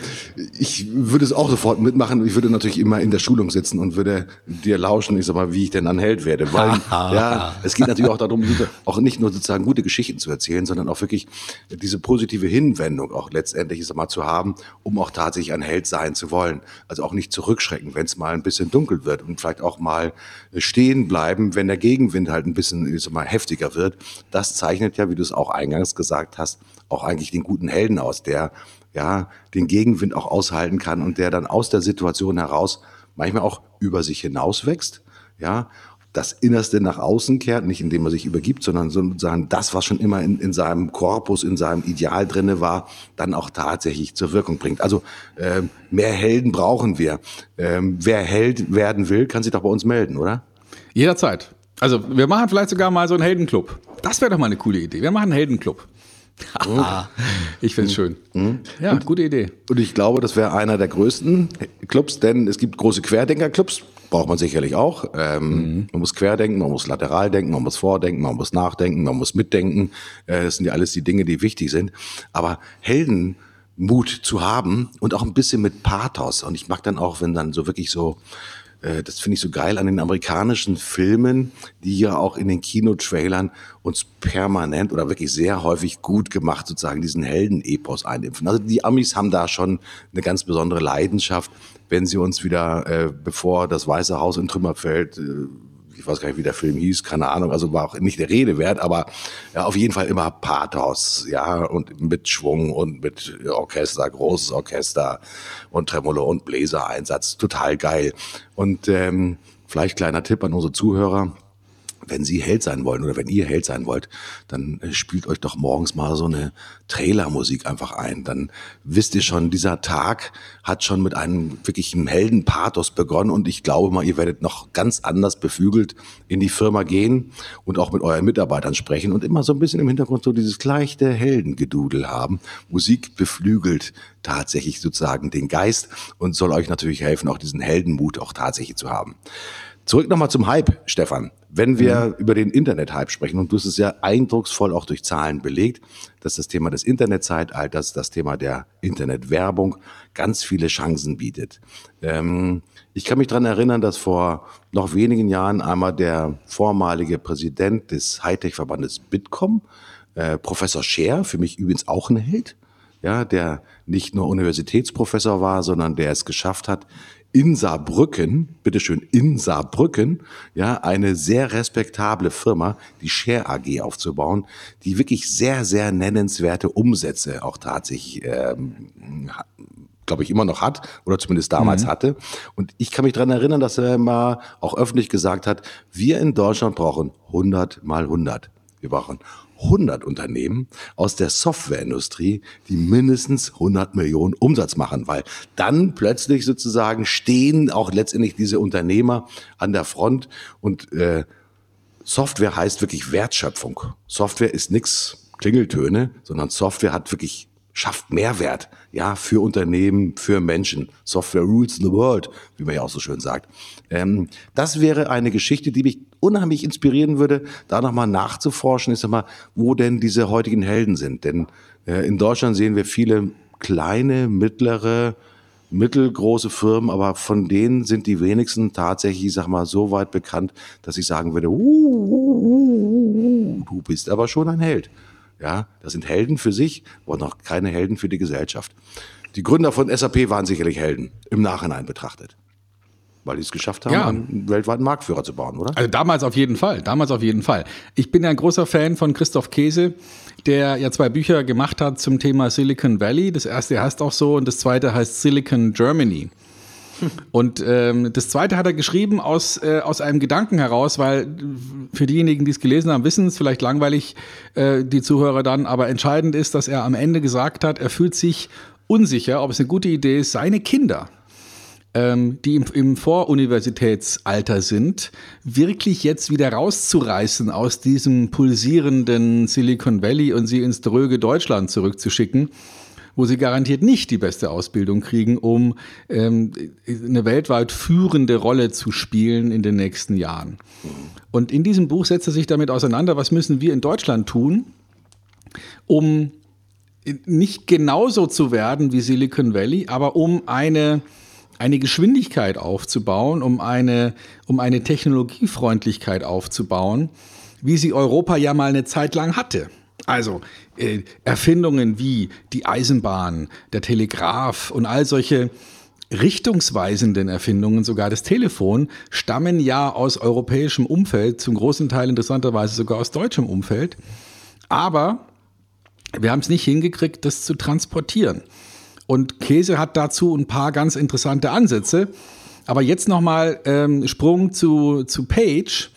ich würde es auch sofort mitmachen. Ich würde natürlich immer in der Schulung sitzen und würde dir lauschen, ich sag mal, wie ich denn an Held werde. Weil ja, es geht natürlich auch darum, auch nicht nur sozusagen gute Geschichten zu erzählen, sondern auch wirklich diese positive Hinwendung auch letztendlich ich sag mal, zu haben, um auch tatsächlich ein Held sein zu wollen. Also auch nicht zurückschrecken, wenn es mal ein bisschen dunkel wird und vielleicht auch mal stehen bleiben bleiben, wenn der Gegenwind halt ein bisschen ich sag mal, heftiger wird. Das zeichnet ja, wie du es auch eingangs gesagt hast, auch eigentlich den guten Helden aus, der ja den Gegenwind auch aushalten kann und der dann aus der Situation heraus manchmal auch über sich hinaus wächst, ja, das Innerste nach außen kehrt, nicht indem er sich übergibt, sondern sozusagen das, was schon immer in, in seinem Korpus, in seinem Ideal drinne war, dann auch tatsächlich zur Wirkung bringt. Also äh, mehr Helden brauchen wir. Ähm, wer Held werden will, kann sich doch bei uns melden, oder? Jederzeit. Also wir machen vielleicht sogar mal so einen Heldenclub. Das wäre doch mal eine coole Idee. Wir machen einen Heldenclub. ich finde es schön. Mhm. Ja, und, gute Idee. Und ich glaube, das wäre einer der größten Clubs, denn es gibt große Querdenker-Clubs, braucht man sicherlich auch. Ähm, mhm. Man muss querdenken, man muss lateral denken, man muss vordenken, man muss nachdenken, man muss mitdenken. Äh, das sind ja alles die Dinge, die wichtig sind. Aber Heldenmut zu haben und auch ein bisschen mit Pathos. Und ich mag dann auch, wenn dann so wirklich so äh, das finde ich so geil an den amerikanischen Filmen, die ja auch in den Kinotrailern uns permanent oder wirklich sehr häufig gut gemacht sozusagen diesen Heldenepos einimpfen. Also die Amis haben da schon eine ganz besondere Leidenschaft, wenn sie uns wieder, äh, bevor das Weiße Haus in Trümmer fällt, äh, ich weiß gar nicht, wie der Film hieß, keine Ahnung, also war auch nicht der Rede wert, aber ja, auf jeden Fall immer Pathos, ja, und mit Schwung und mit Orchester, großes Orchester und Tremolo und Bläsereinsatz, total geil. Und ähm, vielleicht kleiner Tipp an unsere Zuhörer, wenn Sie Held sein wollen oder wenn ihr Held sein wollt, dann äh, spielt euch doch morgens mal so eine Trailermusik einfach ein. Dann wisst ihr schon, dieser Tag hat schon mit einem wirklichen Heldenpathos begonnen und ich glaube mal, ihr werdet noch ganz anders beflügelt in die Firma gehen und auch mit euren Mitarbeitern sprechen und immer so ein bisschen im Hintergrund so dieses leichte Heldengedudel haben. Musik beflügelt tatsächlich sozusagen den Geist und soll euch natürlich helfen, auch diesen Heldenmut auch tatsächlich zu haben. Zurück nochmal zum Hype, Stefan. Wenn wir mhm. über den Internet-Hype sprechen, und du hast es ja eindrucksvoll auch durch Zahlen belegt, dass das Thema des Internetzeitalters, das Thema der Internetwerbung ganz viele Chancen bietet. Ähm, ich kann mich dran erinnern, dass vor noch wenigen Jahren einmal der vormalige Präsident des Hightech-Verbandes Bitkom, äh, Professor Scher, für mich übrigens auch ein Held, ja, der nicht nur Universitätsprofessor war, sondern der es geschafft hat, in Saarbrücken, bitteschön, in Saarbrücken, ja, eine sehr respektable Firma, die Share AG aufzubauen, die wirklich sehr, sehr nennenswerte Umsätze auch tatsächlich, ähm, glaube ich, immer noch hat oder zumindest damals mhm. hatte. Und ich kann mich dran erinnern, dass er mal auch öffentlich gesagt hat, wir in Deutschland brauchen 100 mal 100. Wir brauchen 100 Unternehmen aus der Softwareindustrie, die mindestens 100 Millionen Umsatz machen, weil dann plötzlich sozusagen stehen auch letztendlich diese Unternehmer an der Front und äh, Software heißt wirklich Wertschöpfung. Software ist nix Klingeltöne, sondern Software hat wirklich schafft Mehrwert, ja, für Unternehmen, für Menschen. Software rules the world, wie man ja auch so schön sagt. Ähm, das wäre eine Geschichte, die mich unheimlich inspirieren würde, da nochmal nachzuforschen, ist mal, wo denn diese heutigen Helden sind. Denn äh, in Deutschland sehen wir viele kleine, mittlere, mittelgroße Firmen, aber von denen sind die wenigsten tatsächlich, ich sag mal, so weit bekannt, dass ich sagen würde, uh, uh, uh, du bist aber schon ein Held. Ja, das sind Helden für sich, aber noch keine Helden für die Gesellschaft. Die Gründer von SAP waren sicherlich Helden, im Nachhinein betrachtet. Weil die es geschafft haben, ja. einen weltweiten Marktführer zu bauen, oder? Also damals auf jeden Fall, damals auf jeden Fall. Ich bin ja ein großer Fan von Christoph Käse, der ja zwei Bücher gemacht hat zum Thema Silicon Valley. Das erste heißt auch so und das zweite heißt Silicon Germany. Und ähm, das zweite hat er geschrieben aus, äh, aus einem Gedanken heraus, weil für diejenigen, die es gelesen haben, wissen es vielleicht langweilig, äh, die Zuhörer dann, aber entscheidend ist, dass er am Ende gesagt hat, er fühlt sich unsicher, ob es eine gute Idee ist, seine Kinder ähm, die im, im Voruniversitätsalter sind, wirklich jetzt wieder rauszureißen aus diesem pulsierenden Silicon Valley und sie ins dröge Deutschland zurückzuschicken, wo sie garantiert nicht die beste Ausbildung kriegen, um ähm, eine weltweit führende Rolle zu spielen in den nächsten Jahren. Und in diesem Buch setzt er sich damit auseinander, was müssen wir in Deutschland tun, um nicht genauso zu werden wie Silicon Valley, aber um eine, eine Geschwindigkeit aufzubauen, um eine, um eine Technologiefreundlichkeit aufzubauen, wie sie Europa ja mal eine Zeit lang hatte. Also äh, Erfindungen wie die Eisenbahn, der Telegraph und all solche richtungsweisenden Erfindungen, sogar das Telefon, stammen ja aus europäischem Umfeld, zum großen Teil interessanterweise sogar aus deutschem Umfeld. Aber wir haben es nicht hingekriegt, das zu transportieren. Und Käse hat dazu ein paar ganz interessante Ansätze. Aber jetzt nochmal ähm, Sprung zu, zu Page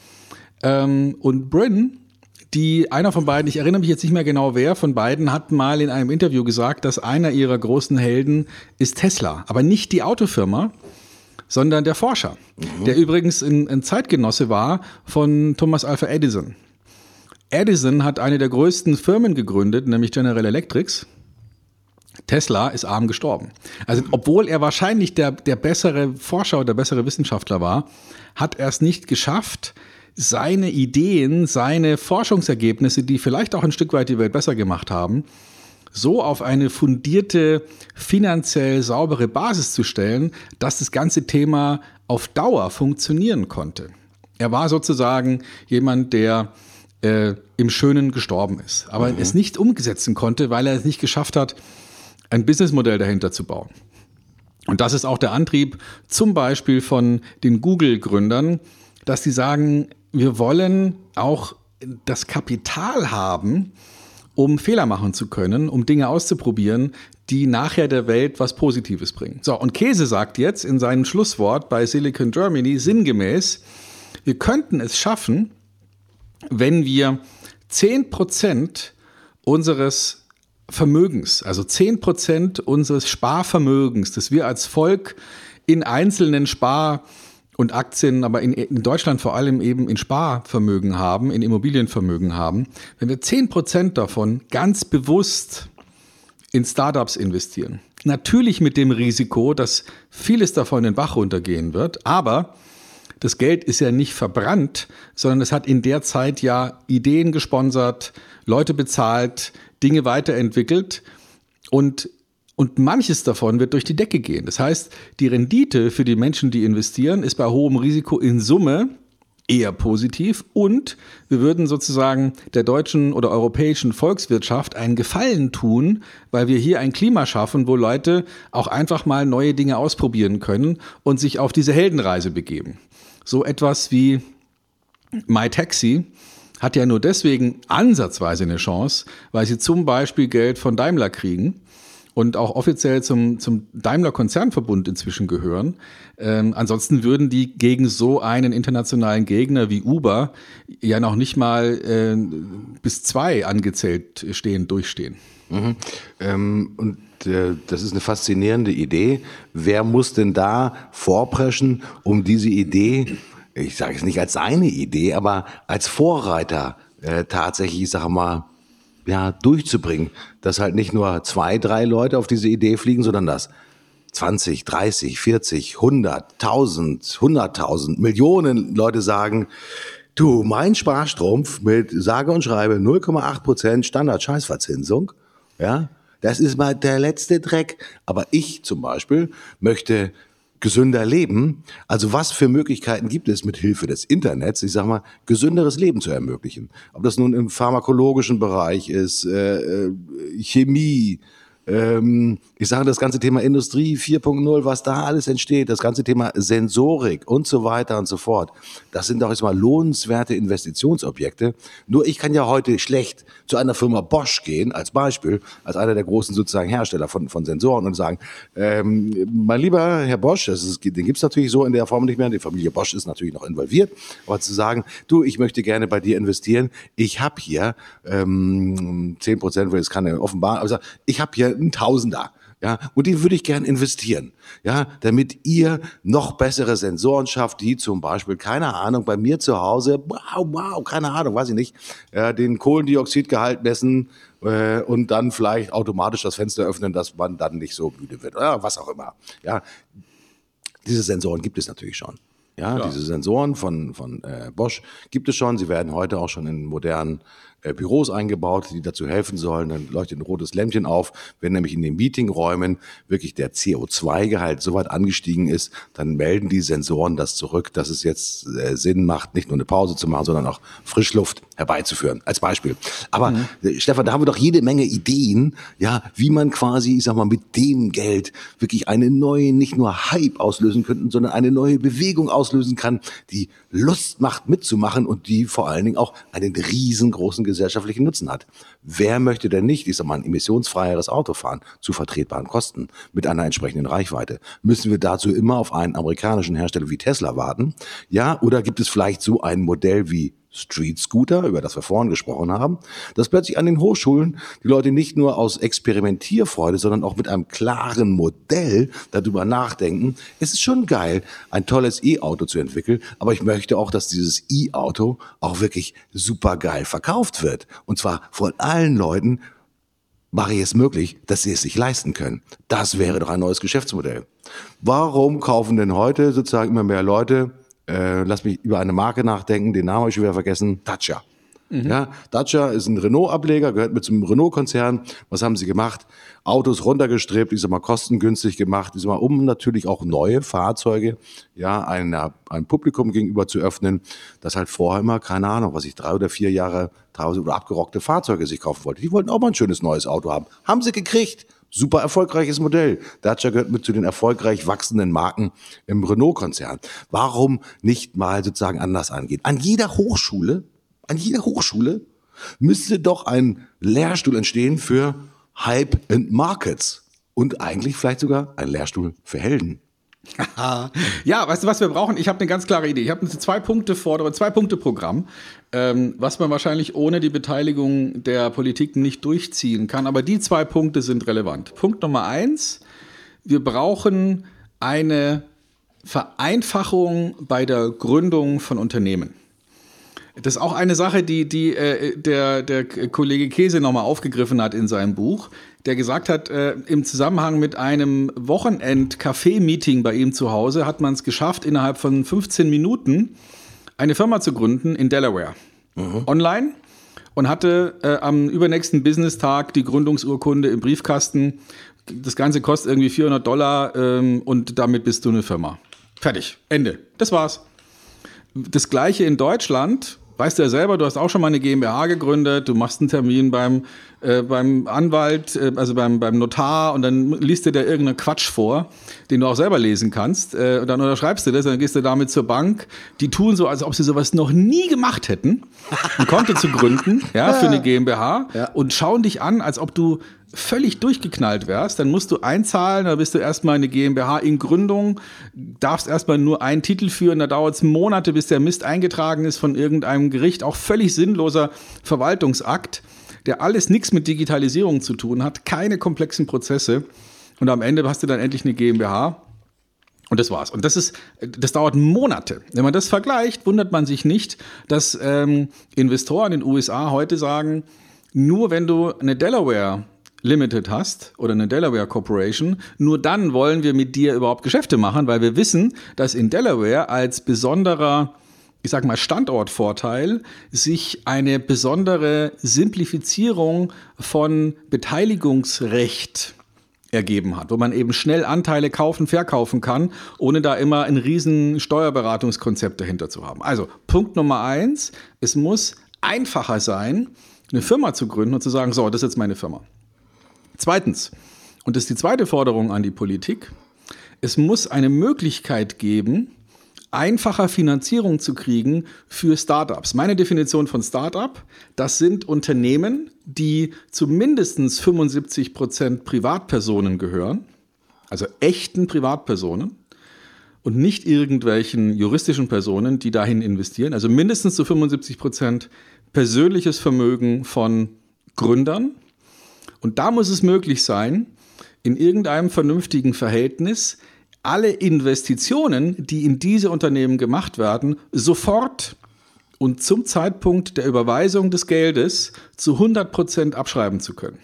ähm, und Bryn. Die, einer von beiden, ich erinnere mich jetzt nicht mehr genau wer von beiden, hat mal in einem Interview gesagt, dass einer ihrer großen Helden ist Tesla. Aber nicht die Autofirma, sondern der Forscher, mhm. der übrigens ein, ein Zeitgenosse war von Thomas Alpha Edison. Edison hat eine der größten Firmen gegründet, nämlich General Electrics. Tesla ist arm gestorben. Also, obwohl er wahrscheinlich der, der bessere Forscher oder der bessere Wissenschaftler war, hat er es nicht geschafft, seine Ideen, seine Forschungsergebnisse, die vielleicht auch ein Stück weit die Welt besser gemacht haben, so auf eine fundierte, finanziell saubere Basis zu stellen, dass das ganze Thema auf Dauer funktionieren konnte. Er war sozusagen jemand, der äh, im Schönen gestorben ist, aber mhm. es nicht umsetzen konnte, weil er es nicht geschafft hat, ein Businessmodell dahinter zu bauen. Und das ist auch der Antrieb zum Beispiel von den Google-Gründern, dass sie sagen, wir wollen auch das Kapital haben, um Fehler machen zu können, um Dinge auszuprobieren, die nachher der Welt was Positives bringen. So, und Käse sagt jetzt in seinem Schlusswort bei Silicon Germany sinngemäß, wir könnten es schaffen, wenn wir 10% unseres Vermögens, also 10% unseres Sparvermögens, das wir als Volk in einzelnen Spar- und Aktien, aber in, in, Deutschland vor allem eben in Sparvermögen haben, in Immobilienvermögen haben, wenn wir 10% davon ganz bewusst in Startups investieren. Natürlich mit dem Risiko, dass vieles davon in den Bach runtergehen wird, aber das Geld ist ja nicht verbrannt, sondern es hat in der Zeit ja Ideen gesponsert, Leute bezahlt, Dinge weiterentwickelt und und manches davon wird durch die Decke gehen. Das heißt, die Rendite für die Menschen, die investieren, ist bei hohem Risiko in Summe eher positiv und wir würden sozusagen der deutschen oder europäischen Volkswirtschaft einen Gefallen tun, weil wir hier ein Klima schaffen, wo Leute auch einfach mal neue Dinge ausprobieren können und sich auf diese Heldenreise begeben. So etwas wie MyTaxi hat ja nur deswegen ansatzweise eine Chance, weil sie zum Beispiel Geld von Daimler kriegen und auch offiziell zum, zum Daimler-Konzernverbund inzwischen gehören. Ähm, ansonsten würden die gegen so einen internationalen Gegner wie Uber ja noch nicht mal äh, bis zwei angezählt stehen, durchstehen. Mhm. Ähm, und äh, das ist eine faszinierende Idee. Wer muss denn da vorpreschen, um diese Idee, ich sage es nicht als seine Idee, aber als Vorreiter äh, tatsächlich, ich sage mal, ja, durchzubringen, dass halt nicht nur zwei, drei Leute auf diese Idee fliegen, sondern dass 20, 30, 40, 100, 1000, 100.000, Millionen Leute sagen, du, mein Sparstrumpf mit sage und schreibe 0,8 Prozent Standard-Scheißverzinsung, ja, das ist mal der letzte Dreck. Aber ich zum Beispiel möchte gesünder leben. Also was für Möglichkeiten gibt es mit Hilfe des Internets, ich sag mal, gesünderes Leben zu ermöglichen? Ob das nun im pharmakologischen Bereich ist, äh, äh Chemie, ähm, ich sage das ganze Thema Industrie 4.0, was da alles entsteht, das ganze Thema Sensorik und so weiter und so fort. Das sind doch jetzt mal lohnenswerte Investitionsobjekte. Nur ich kann ja heute schlecht zu einer Firma Bosch gehen, als Beispiel, als einer der großen sozusagen Hersteller von, von Sensoren und sagen, ähm, mein lieber Herr Bosch, ist, den gibt's natürlich so in der Form nicht mehr, die Familie Bosch ist natürlich noch involviert, aber zu sagen, du, ich möchte gerne bei dir investieren, ich habe hier ähm, 10 Prozent, weil es kann ja offenbar, aber ich habe hier ein Tausender Ja, und den würde ich gern investieren. Ja, damit ihr noch bessere Sensoren schafft, die zum Beispiel, keine Ahnung, bei mir zu Hause, wow, wow, keine Ahnung, weiß ich nicht, ja, den Kohlendioxidgehalt messen äh, und dann vielleicht automatisch das Fenster öffnen, dass man dann nicht so müde wird oder was auch immer. Ja, diese Sensoren gibt es natürlich schon. Ja, ja. diese Sensoren von, von äh, Bosch gibt es schon. Sie werden heute auch schon in modernen äh, Büros eingebaut, die dazu helfen sollen. Dann leuchtet ein rotes Lämpchen auf. Wenn nämlich in den Meetingräumen wirklich der CO2-Gehalt so weit angestiegen ist, dann melden die Sensoren das zurück, dass es jetzt äh, Sinn macht, nicht nur eine Pause zu machen, sondern auch Frischluft herbeizuführen, als Beispiel. Aber mhm. Äh, Stefan, da haben wir doch jede Menge Ideen, ja, wie man quasi, ich sag mal, mit dem Geld wirklich eine neue, nicht nur Hype auslösen könnten, sondern eine neue Bewegung auslösen kann, die Lust macht mitzumachen und die vor allen Dingen auch einen riesengroßen gesellschaftlichen Nutzen hat. Wer möchte denn nicht, ich sag mal, ein emissionsfreieres Auto fahren zu vertretbaren Kosten mit einer entsprechenden Reichweite? Müssen wir dazu immer auf einen amerikanischen Hersteller wie Tesla warten? Ja, oder gibt es vielleicht so ein Modell wie Street Scooter, über das wir vorhin gesprochen haben, dass plötzlich an den Hochschulen die Leute nicht nur aus Experimentierfreude, sondern auch mit einem klaren Modell darüber nachdenken, es ist schon geil, ein tolles E-Auto zu entwickeln, aber ich möchte auch, dass dieses E-Auto auch wirklich super geil verkauft wird. Und zwar von allen Leuten, mache ich es möglich, dass sie es sich leisten können. Das wäre doch ein neues Geschäftsmodell. Warum kaufen denn heute sozusagen immer mehr Leute äh, lass mich über eine Marke nachdenken, den Namen habe ich schon wieder vergessen, Dacia. Mhm. Ja, Dacia ist ein Renault-Ableger, gehört mit zum Renault-Konzern. Was haben sie gemacht? Autos runtergestrebt, ich sag mal kostengünstig gemacht, ich sag mal, um natürlich auch neue Fahrzeuge, ja, einer, einem Publikum gegenüber zu öffnen, das halt vorher immer, keine Ahnung, was ich drei oder vier Jahre teilweise oder abgerockte Fahrzeuge sich kaufen wollte. Die wollten auch mal ein schönes neues Auto haben. Haben sie gekriegt. Super erfolgreiches Modell. Dacia gehört mit zu den erfolgreich wachsenden Marken im Renault-Konzern. Warum nicht mal sozusagen anders angehen? An jeder Hochschule, an jeder Hochschule müsste doch ein Lehrstuhl entstehen für Hype and Markets und eigentlich vielleicht sogar ein Lehrstuhl für Helden. Ja, weißt du, was wir brauchen? Ich habe eine ganz klare Idee. Ich habe eine Zwei-Punkte-Forderung, Zwei-Punkte-Programm, ähm, was man wahrscheinlich ohne die Beteiligung der Politik nicht durchziehen kann. Aber die zwei Punkte sind relevant. Punkt Nummer eins: Wir brauchen eine Vereinfachung bei der Gründung von Unternehmen. Das ist auch eine Sache, die, die äh, der, der Kollege Käse nochmal aufgegriffen hat in seinem Buch, der gesagt hat, äh, im Zusammenhang mit einem Wochenend-Café-Meeting bei ihm zu Hause hat man es geschafft, innerhalb von 15 Minuten eine Firma zu gründen in Delaware. Mhm. Online und hatte äh, am übernächsten Business-Tag die Gründungsurkunde im Briefkasten. Das Ganze kostet irgendwie 400 Dollar ähm, und damit bist du eine Firma. Fertig. Ende. Das war's. Das gleiche in Deutschland weißt du ja selber, du hast auch schon mal eine GmbH gegründet, du machst einen Termin beim, äh, beim Anwalt, äh, also beim, beim Notar und dann liest dir der irgendeinen Quatsch vor, den du auch selber lesen kannst. Äh, und dann unterschreibst du das, dann gehst du damit zur Bank. Die tun so, als ob sie sowas noch nie gemacht hätten, ein Konto zu gründen, ja, für eine GmbH ja. und schauen dich an, als ob du völlig durchgeknallt wärst, dann musst du einzahlen, da bist du erstmal eine GmbH in Gründung, darfst erstmal nur einen Titel führen, da dauert es Monate, bis der Mist eingetragen ist von irgendeinem Gericht, auch völlig sinnloser Verwaltungsakt, der alles nichts mit Digitalisierung zu tun hat, keine komplexen Prozesse und am Ende hast du dann endlich eine GmbH. Und das war's. Und das ist, das dauert Monate. Wenn man das vergleicht, wundert man sich nicht, dass ähm, Investoren in den USA heute sagen, nur wenn du eine Delaware Limited hast oder eine Delaware Corporation, nur dann wollen wir mit dir überhaupt Geschäfte machen, weil wir wissen, dass in Delaware als besonderer ich sage mal, Standortvorteil sich eine besondere Simplifizierung von Beteiligungsrecht ergeben hat, wo man eben schnell Anteile kaufen, verkaufen kann, ohne da immer ein riesen Steuerberatungskonzept dahinter zu haben. Also Punkt Nummer eins, es muss einfacher sein, eine Firma zu gründen und zu sagen, so, das ist jetzt meine Firma. Zweitens, und das ist die zweite Forderung an die Politik, es muss eine Möglichkeit geben, einfacher Finanzierung zu kriegen für Startups. Meine Definition von Startup, das sind Unternehmen, die zu mindestens 75 Prozent Privatpersonen gehören, also echten Privatpersonen und nicht irgendwelchen juristischen Personen, die dahin investieren. Also mindestens zu 75 Prozent persönliches Vermögen von Gründern und da muss es möglich sein, in irgendeinem vernünftigen Verhältnis alle Investitionen, die in diese Unternehmen gemacht werden, sofort und zum Zeitpunkt der Überweisung des Geldes zu 100 Prozent abschreiben zu können.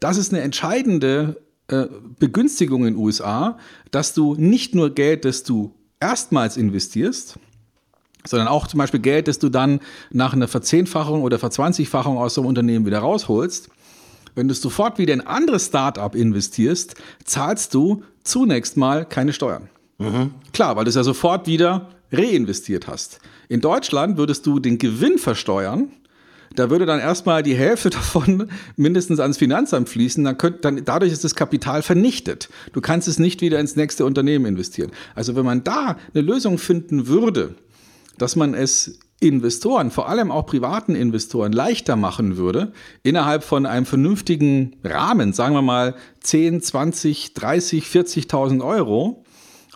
Das ist eine entscheidende äh, Begünstigung in den USA, dass du nicht nur Geld, das du erstmals investierst, sondern auch zum Beispiel Geld, das du dann nach einer Verzehnfachung oder Verzwanzigfachung aus so einem Unternehmen wieder rausholst. Wenn du sofort wieder in ein anderes Startup investierst, zahlst du zunächst mal keine Steuern. Mhm. Klar, weil du es ja sofort wieder reinvestiert hast. In Deutschland würdest du den Gewinn versteuern. Da würde dann erstmal die Hälfte davon mindestens ans Finanzamt fließen. Dann könnt, dann, dadurch ist das Kapital vernichtet. Du kannst es nicht wieder ins nächste Unternehmen investieren. Also wenn man da eine Lösung finden würde, dass man es Investoren, vor allem auch privaten Investoren, leichter machen würde, innerhalb von einem vernünftigen Rahmen, sagen wir mal 10, 20, 30, 40.000 Euro,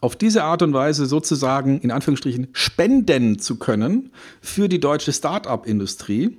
auf diese Art und Weise sozusagen in Anführungsstrichen spenden zu können für die deutsche Start-up-Industrie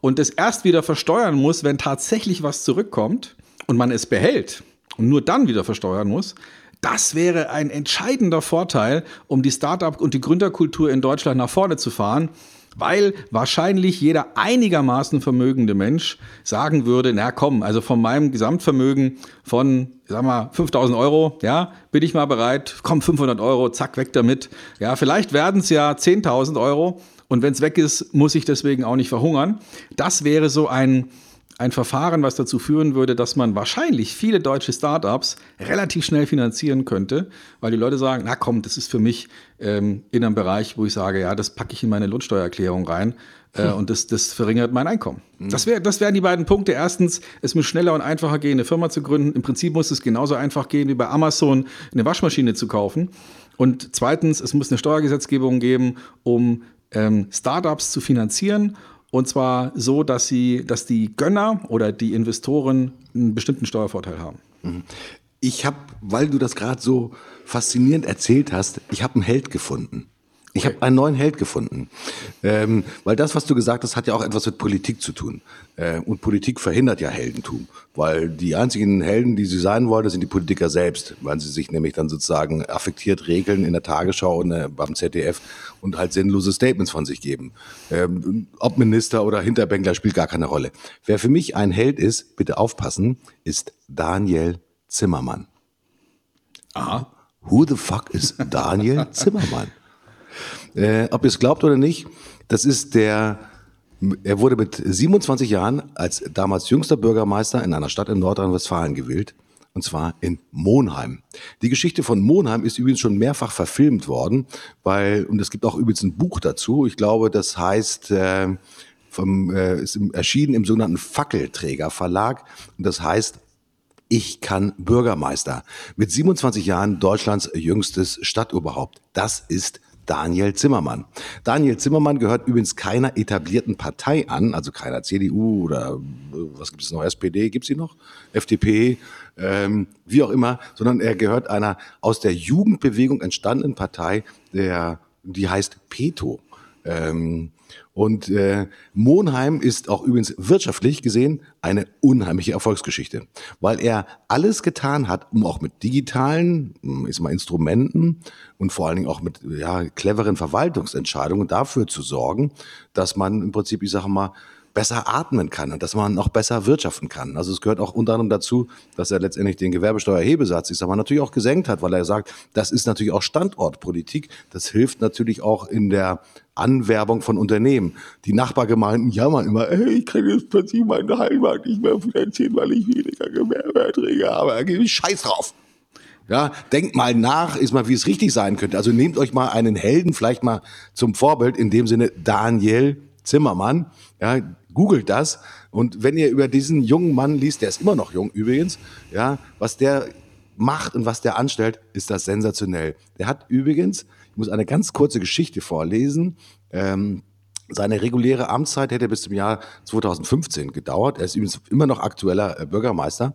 und es erst wieder versteuern muss, wenn tatsächlich was zurückkommt und man es behält und nur dann wieder versteuern muss, das wäre ein entscheidender Vorteil, um die Startup und die Gründerkultur in Deutschland nach vorne zu fahren, weil wahrscheinlich jeder einigermaßen vermögende Mensch sagen würde, na komm, also von meinem Gesamtvermögen von, sag mal, 5000 Euro, ja, bin ich mal bereit, komm, 500 Euro, zack, weg damit. Ja, vielleicht werden es ja 10.000 Euro und wenn es weg ist, muss ich deswegen auch nicht verhungern. Das wäre so ein, ein Verfahren, was dazu führen würde, dass man wahrscheinlich viele deutsche Startups relativ schnell finanzieren könnte, weil die Leute sagen, na komm, das ist für mich ähm, in einem Bereich, wo ich sage, ja, das packe ich in meine Lohnsteuererklärung rein äh, hm. und das, das verringert mein Einkommen. Hm. Das, wär, das wären die beiden Punkte. Erstens, es muss schneller und einfacher gehen, eine Firma zu gründen. Im Prinzip muss es genauso einfach gehen, wie bei Amazon eine Waschmaschine zu kaufen. Und zweitens, es muss eine Steuergesetzgebung geben, um ähm, Startups zu finanzieren und zwar so, dass sie, dass die Gönner oder die Investoren einen bestimmten Steuervorteil haben. Mhm. Ich habe, weil du das gerade so faszinierend erzählt hast, ich habe einen Held gefunden. Ich habe einen neuen Held gefunden. Ähm, weil das, was du gesagt hast, hat ja auch etwas mit Politik zu tun. Äh, und Politik verhindert ja Heldentum. Weil die einzigen Helden, die sie sein wollen, sind die Politiker selbst. Weil sie sich nämlich dann sozusagen affektiert regeln in der Tagesschau und äh, beim ZDF und halt sinnlose Statements von sich geben. Ähm, ob Minister oder Hinterbänkler spielt gar keine Rolle. Wer für mich ein Held ist, bitte aufpassen, ist Daniel Zimmermann. Aha. Who the fuck ist Daniel Zimmermann? Äh, ob ihr es glaubt oder nicht, das ist der, er wurde mit 27 Jahren als damals jüngster Bürgermeister in einer Stadt in Nordrhein-Westfalen gewählt. Und zwar in Monheim. Die Geschichte von Monheim ist übrigens schon mehrfach verfilmt worden, weil, und es gibt auch übrigens ein Buch dazu. Ich glaube, das heißt, äh, vom, äh, ist im, erschienen im sogenannten Fackelträger Verlag. Und das heißt ich kann Bürgermeister. Mit 27 Jahren Deutschlands jüngstes Stadtoberhaupt. Das ist Daniel Zimmermann. Daniel Zimmermann gehört übrigens keiner etablierten Partei an, also keiner CDU oder äh, was gibt es noch, SPD, gibt es sie noch? FDP, ähm, wie auch immer, sondern er gehört einer aus der Jugendbewegung entstandenen Partei, der, die heißt PETO. Ähm, und äh, Monheim ist auch übrigens wirtschaftlich gesehen eine unheimliche Erfolgsgeschichte, weil er alles getan hat, um auch mit digitalen hm, ist mal Instrumenten und vor allen Dingen auch mit ja, cleveren Verwaltungsentscheidungen dafür zu sorgen, dass man im Prinzip, ich sage mal, besser atmen kann und dass man noch besser wirtschaften kann. Also es gehört auch unter anderem dazu, dass er letztendlich den Gewerbesteuerhebesatz, ich sag mal, natürlich auch gesenkt hat, weil er sagt, das ist natürlich auch Standortpolitik. Das hilft natürlich auch in der Anwerbung von Unternehmen. Die Nachbargemeinden jammern immer, ey, ich kann jetzt plötzlich meine Heimat nicht mehr finanzieren, weil ich weniger Gewerbeerträge habe. Da gebe ich Scheiß drauf. Ja, denkt mal nach, ist mal, wie es richtig sein könnte. Also nehmt euch mal einen Helden vielleicht mal zum Vorbild, in dem Sinne Daniel Zimmermann. Ja, googelt das. Und wenn ihr über diesen jungen Mann liest, der ist immer noch jung übrigens, ja, was der macht und was der anstellt, ist das sensationell. Der hat übrigens, ich muss eine ganz kurze Geschichte vorlesen, ähm, Seine reguläre Amtszeit hätte bis zum Jahr 2015 gedauert. Er ist übrigens immer noch aktueller äh, Bürgermeister.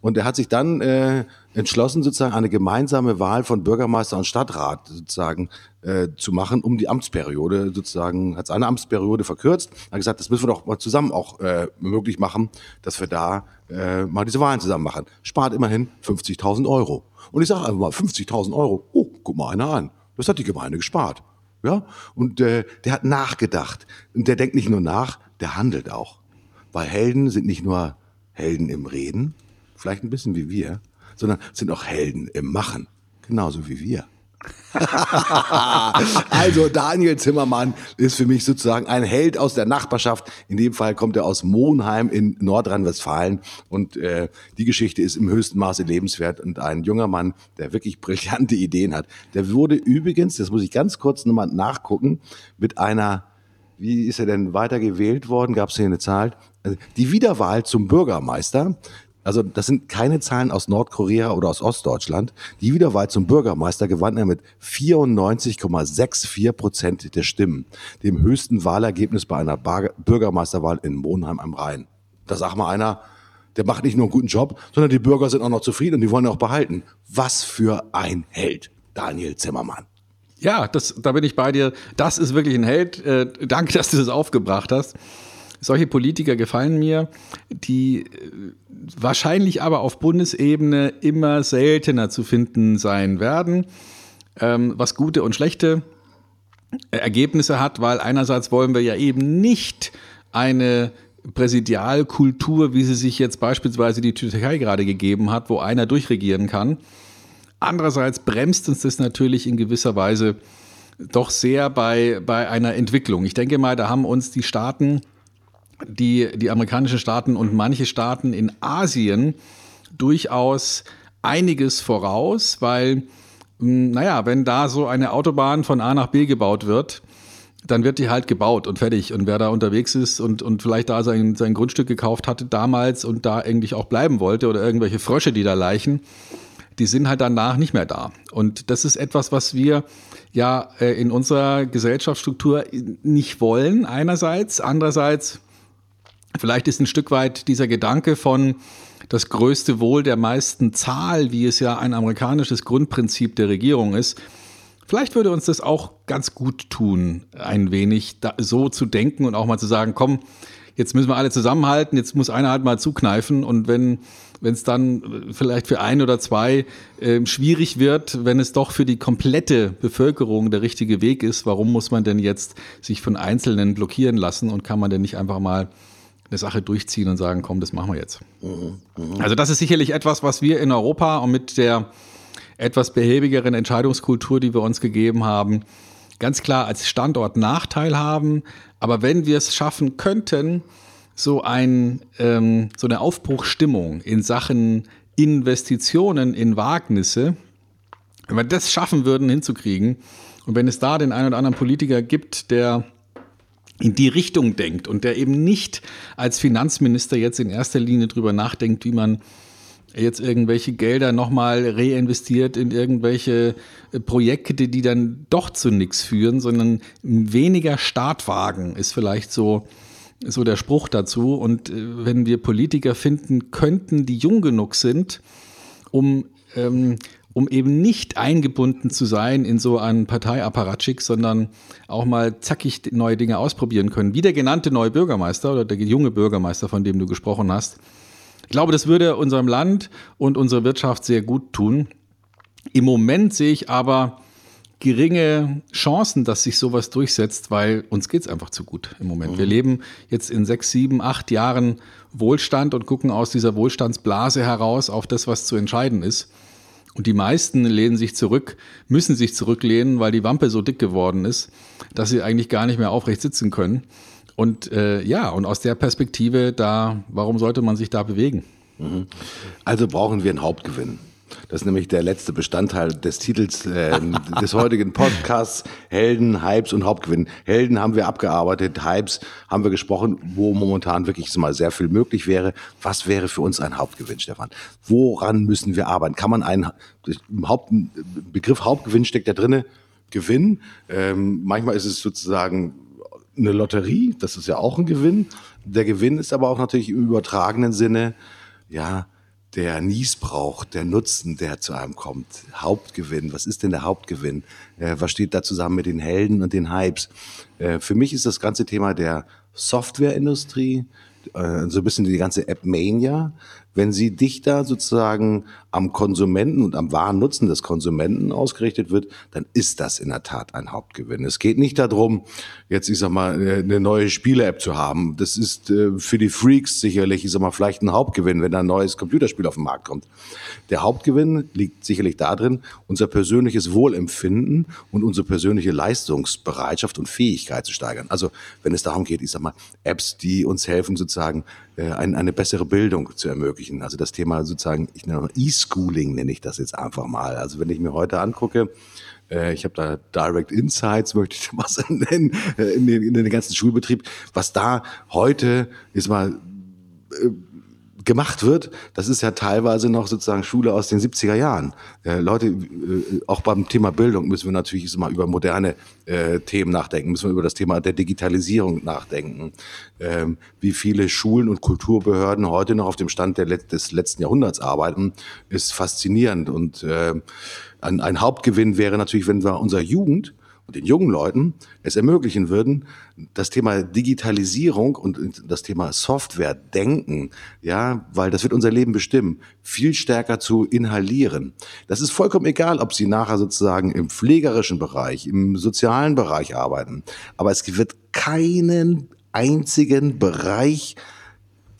Und er hat sich dann äh, entschlossen, sozusagen eine gemeinsame Wahl von Bürgermeister und Stadtrat sozusagen äh, zu machen, um die Amtsperiode sozusagen, hat seine Amtsperiode verkürzt. Hat gesagt, das müssen wir doch mal zusammen auch äh, möglich machen, dass wir da äh, mal diese Wahlen zusammen machen. Spart immerhin 50.000 Euro. Und ich sage einfach mal, 50.000 Euro, oh, guck mal einer an. Das hat die Gemeinde gespart. Ja? Und äh, der hat nachgedacht. Und der denkt nicht nur nach, der handelt auch. Weil Helden sind nicht nur Helden im Reden, vielleicht ein bisschen wie wir, sondern sind auch Helden im Machen, genauso wie wir. also Daniel Zimmermann ist für mich sozusagen ein Held aus der Nachbarschaft. In dem Fall kommt er aus Monheim in Nordrhein-Westfalen und äh, die Geschichte ist im höchsten Maße lebenswert und ein junger Mann, der wirklich brillante Ideen hat. Der wurde übrigens, das muss ich ganz kurz nochmal nachgucken, mit einer, wie ist er denn weiter gewählt worden? Gab es hier eine Zahl? Also die Wiederwahl zum Bürgermeister also das sind keine Zahlen aus Nordkorea oder aus Ostdeutschland. Die Wiederwahl zum Bürgermeister gewann er mit 94,64 Prozent der Stimmen, dem höchsten Wahlergebnis bei einer Bürgermeisterwahl in Monheim am Rhein. Da sagt mal einer, der macht nicht nur einen guten Job, sondern die Bürger sind auch noch zufrieden und die wollen auch behalten. Was für ein Held, Daniel Zimmermann. Ja, das, da bin ich bei dir. Das ist wirklich ein Held. Äh, danke, dass du das aufgebracht hast. Solche Politiker gefallen mir, die äh, wahrscheinlich aber auf Bundesebene immer seltener zu finden sein werden, ähm, was gute und schlechte Ergebnisse hat, weil einerseits wollen wir ja eben nicht eine Präsidialkultur, wie sie sich jetzt beispielsweise die Türkei gerade gegeben hat, wo einer durchregieren kann. Andererseits bremst uns das natürlich in gewisser Weise doch sehr bei, bei einer Entwicklung. Ich denke mal, da haben uns die Staaten die, die amerikanischen Staaten und manche Staaten in Asien durchaus einiges voraus, weil, hm, naja, wenn da so eine Autobahn von A nach B gebaut wird, dann wird die halt gebaut und fertig. Und wer da unterwegs ist und, und vielleicht da sein, sein Grundstück gekauft hatte damals und da eigentlich auch bleiben wollte oder irgendwelche Frösche, die da leichen, die sind halt danach nicht mehr da. Und das ist etwas, was wir ja äh, in unserer Gesellschaftsstruktur nicht wollen, einerseits. Andererseits Vielleicht ist ein Stück weit dieser Gedanke von das größte Wohl der meisten Zahl, wie es ja ein amerikanisches Grundprinzip der Regierung ist. Vielleicht würde uns das auch ganz gut tun, ein wenig so zu denken und auch mal zu sagen, komm, jetzt müssen wir alle zusammenhalten, jetzt muss einer halt mal zukneifen und wenn wenn es dann vielleicht für ein oder zwei äh, schwierig wird, wenn es doch für die komplette Bevölkerung der richtige Weg ist, warum muss man denn jetzt sich von Einzelnen blockieren lassen und kann man denn nicht einfach mal eine Sache durchziehen und sagen, komm, das machen wir jetzt. Mhm, mh. Also das ist sicherlich etwas, was wir in Europa und mit der etwas behäbigeren Entscheidungskultur, die wir uns gegeben haben, ganz klar als Standort Nachteil haben. Aber wenn wir es schaffen könnten, so, ein, ähm, so eine Aufbruchstimmung in Sachen Investitionen in Wagnisse, wenn wir das schaffen würden hinzukriegen und wenn es da den einen oder anderen Politiker gibt, der in die Richtung denkt und der eben nicht als Finanzminister jetzt in erster Linie drüber nachdenkt, wie man jetzt irgendwelche Gelder nochmal reinvestiert in irgendwelche äh, Projekte, die dann doch zu nichts führen, sondern weniger Startwagen ist vielleicht so, so der Spruch dazu. Und äh, wenn wir Politiker finden könnten, die jung genug sind, um ähm, um eben nicht eingebunden zu sein in so einen Parteiapparatschik, sondern auch mal zackig neue Dinge ausprobieren können. Wie der genannte neue Bürgermeister oder der junge Bürgermeister, von dem du gesprochen hast. Ich glaube, das würde unserem Land und unserer Wirtschaft sehr gut tun. Im Moment sehe ich aber geringe Chancen, dass sich sowas durchsetzt, weil uns geht es einfach zu gut im Moment. Wir leben jetzt in sechs, sieben, acht Jahren Wohlstand und gucken aus dieser Wohlstandsblase heraus auf das, was zu entscheiden ist. Und die meisten lehnen sich zurück, müssen sich zurücklehnen, weil die Wampe so dick geworden ist, dass sie eigentlich gar nicht mehr aufrecht sitzen können. Und äh, ja, und aus der Perspektive, da, warum sollte man sich da bewegen? Mhm. Also brauchen wir einen Hauptgewinn. Das ist nämlich der letzte Bestandteil des Titels äh, des heutigen Podcasts. Helden, Hypes und Hauptgewinn. Helden haben wir abgearbeitet, Hypes haben wir gesprochen, wo momentan wirklich mal sehr viel möglich wäre. Was wäre für uns ein Hauptgewinn, Stefan? Woran müssen wir arbeiten? Kann man einen im Haupt, Begriff Hauptgewinn steckt da drinne Gewinn. Ähm, manchmal ist es sozusagen eine Lotterie, das ist ja auch ein Gewinn. Der Gewinn ist aber auch natürlich im übertragenen Sinne, ja, der Niesbrauch, der Nutzen, der zu einem kommt. Hauptgewinn. Was ist denn der Hauptgewinn? Äh, was steht da zusammen mit den Helden und den Hypes? Äh, für mich ist das ganze Thema der Softwareindustrie, äh, so ein bisschen die ganze App-Mania, wenn sie dichter sozusagen am Konsumenten und am wahren Nutzen des Konsumenten ausgerichtet wird, dann ist das in der Tat ein Hauptgewinn. Es geht nicht darum, jetzt, ich sag mal, äh, eine neue Spiele-App zu haben. Das ist äh, für die Freaks sicherlich, ich sag mal, vielleicht ein Hauptgewinn, wenn ein neues Computerspiel auf den Markt kommt. Der Hauptgewinn liegt sicherlich darin, unser persönliches Wohlempfinden und unsere persönliche Leistungsbereitschaft und Fähigkeit zu steigern. Also, wenn es darum geht, ich sag mal, Apps, die uns helfen, sozusagen äh, eine bessere Bildung zu ermöglichen. Also das Thema sozusagen, ich nenne E-Schooling nenne ich das jetzt einfach mal. Also wenn ich mir heute angucke, äh, ich habe da Direct Insights, möchte ich mal nennen, äh, in den, in den ganzen Schulbetrieb, was da heute ist mal gemacht wird, das ist ja teilweise noch sozusagen Schule aus den 70er Jahren. Äh, Leute, äh, auch beim Thema Bildung müssen wir natürlich mal über moderne äh, Themen nachdenken, müssen wir über das Thema der Digitalisierung nachdenken. Ähm, wie viele Schulen und Kulturbehörden heute noch auf dem Stand der, des letzten Jahrhunderts arbeiten, ist faszinierend. Und äh, ein, ein Hauptgewinn wäre natürlich, wenn wir unserer Jugend und den jungen Leuten es ermöglichen würden, das Thema Digitalisierung und das Thema Software denken, ja, weil das wird unser Leben bestimmen, viel stärker zu inhalieren. Das ist vollkommen egal, ob sie nachher sozusagen im pflegerischen Bereich, im sozialen Bereich arbeiten. Aber es wird keinen einzigen Bereich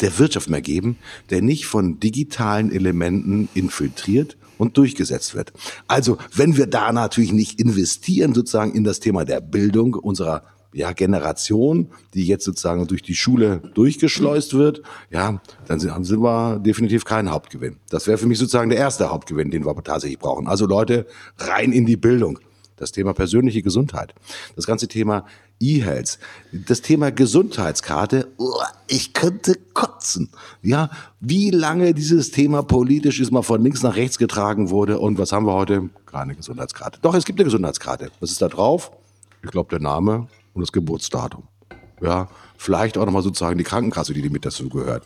der Wirtschaft mehr geben, der nicht von digitalen Elementen infiltriert und durchgesetzt wird. Also, wenn wir da natürlich nicht investieren, sozusagen in das Thema der Bildung unserer ja, Generation, die jetzt sozusagen durch die Schule durchgeschleust wird, ja, dann sind, sind wir definitiv kein Hauptgewinn. Das wäre für mich sozusagen der erste Hauptgewinn, den wir tatsächlich brauchen. Also Leute, rein in die Bildung. Das Thema persönliche Gesundheit. Das ganze Thema E-Health. Das Thema Gesundheitskarte, oh, ich könnte kotzen. Ja, wie lange dieses Thema politisch ist mal von links nach rechts getragen wurde und was haben wir heute? Keine Gesundheitskarte. Doch, es gibt eine Gesundheitskarte. Was ist da drauf? Ich glaube, der Name und das Geburtsdatum. Ja, vielleicht auch nochmal sozusagen die Krankenkasse, die mit dazu gehört.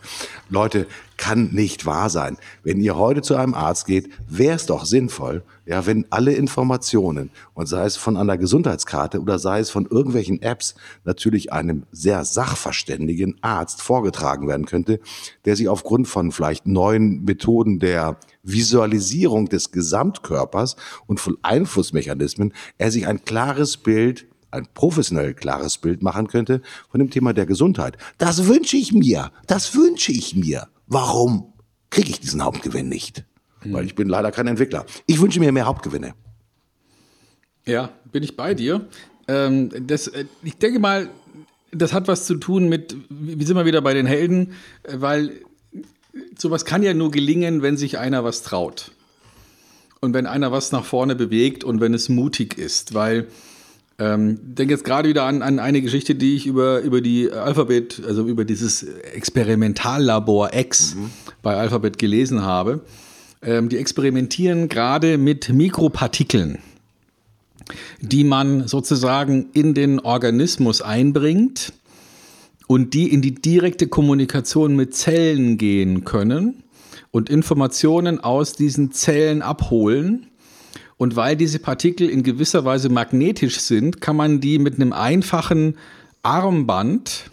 Leute, kann nicht wahr sein. Wenn ihr heute zu einem Arzt geht, wäre es doch sinnvoll, ja, wenn alle Informationen, und sei es von einer Gesundheitskarte oder sei es von irgendwelchen Apps, natürlich einem sehr sachverständigen Arzt vorgetragen werden könnte, der sich aufgrund von vielleicht neuen Methoden der Visualisierung des Gesamtkörpers und von Einflussmechanismen, er sich ein klares Bild ein professionell klares Bild machen könnte von dem Thema der Gesundheit. Das wünsche ich mir. Das wünsche ich mir. Warum kriege ich diesen Hauptgewinn nicht? Hm. Weil ich bin leider kein Entwickler. Ich wünsche mir mehr Hauptgewinne. Ja, bin ich bei dir. Ähm, das, äh, ich denke mal, das hat was zu tun mit, wie sind wir wieder bei den Helden, äh, weil sowas kann ja nur gelingen, wenn sich einer was traut. Und wenn einer was nach vorne bewegt und wenn es mutig ist, weil ähm, denke jetzt gerade wieder an, an eine Geschichte, die ich über, über die Alphabet, also über dieses Experimentallabor X mhm. bei Alphabet gelesen habe. Ähm, die experimentieren gerade mit Mikropartikeln, die man sozusagen in den Organismus einbringt und die in die direkte Kommunikation mit Zellen gehen können und Informationen aus diesen Zellen abholen und weil diese Partikel in gewisser Weise magnetisch sind, kann man die mit einem einfachen Armband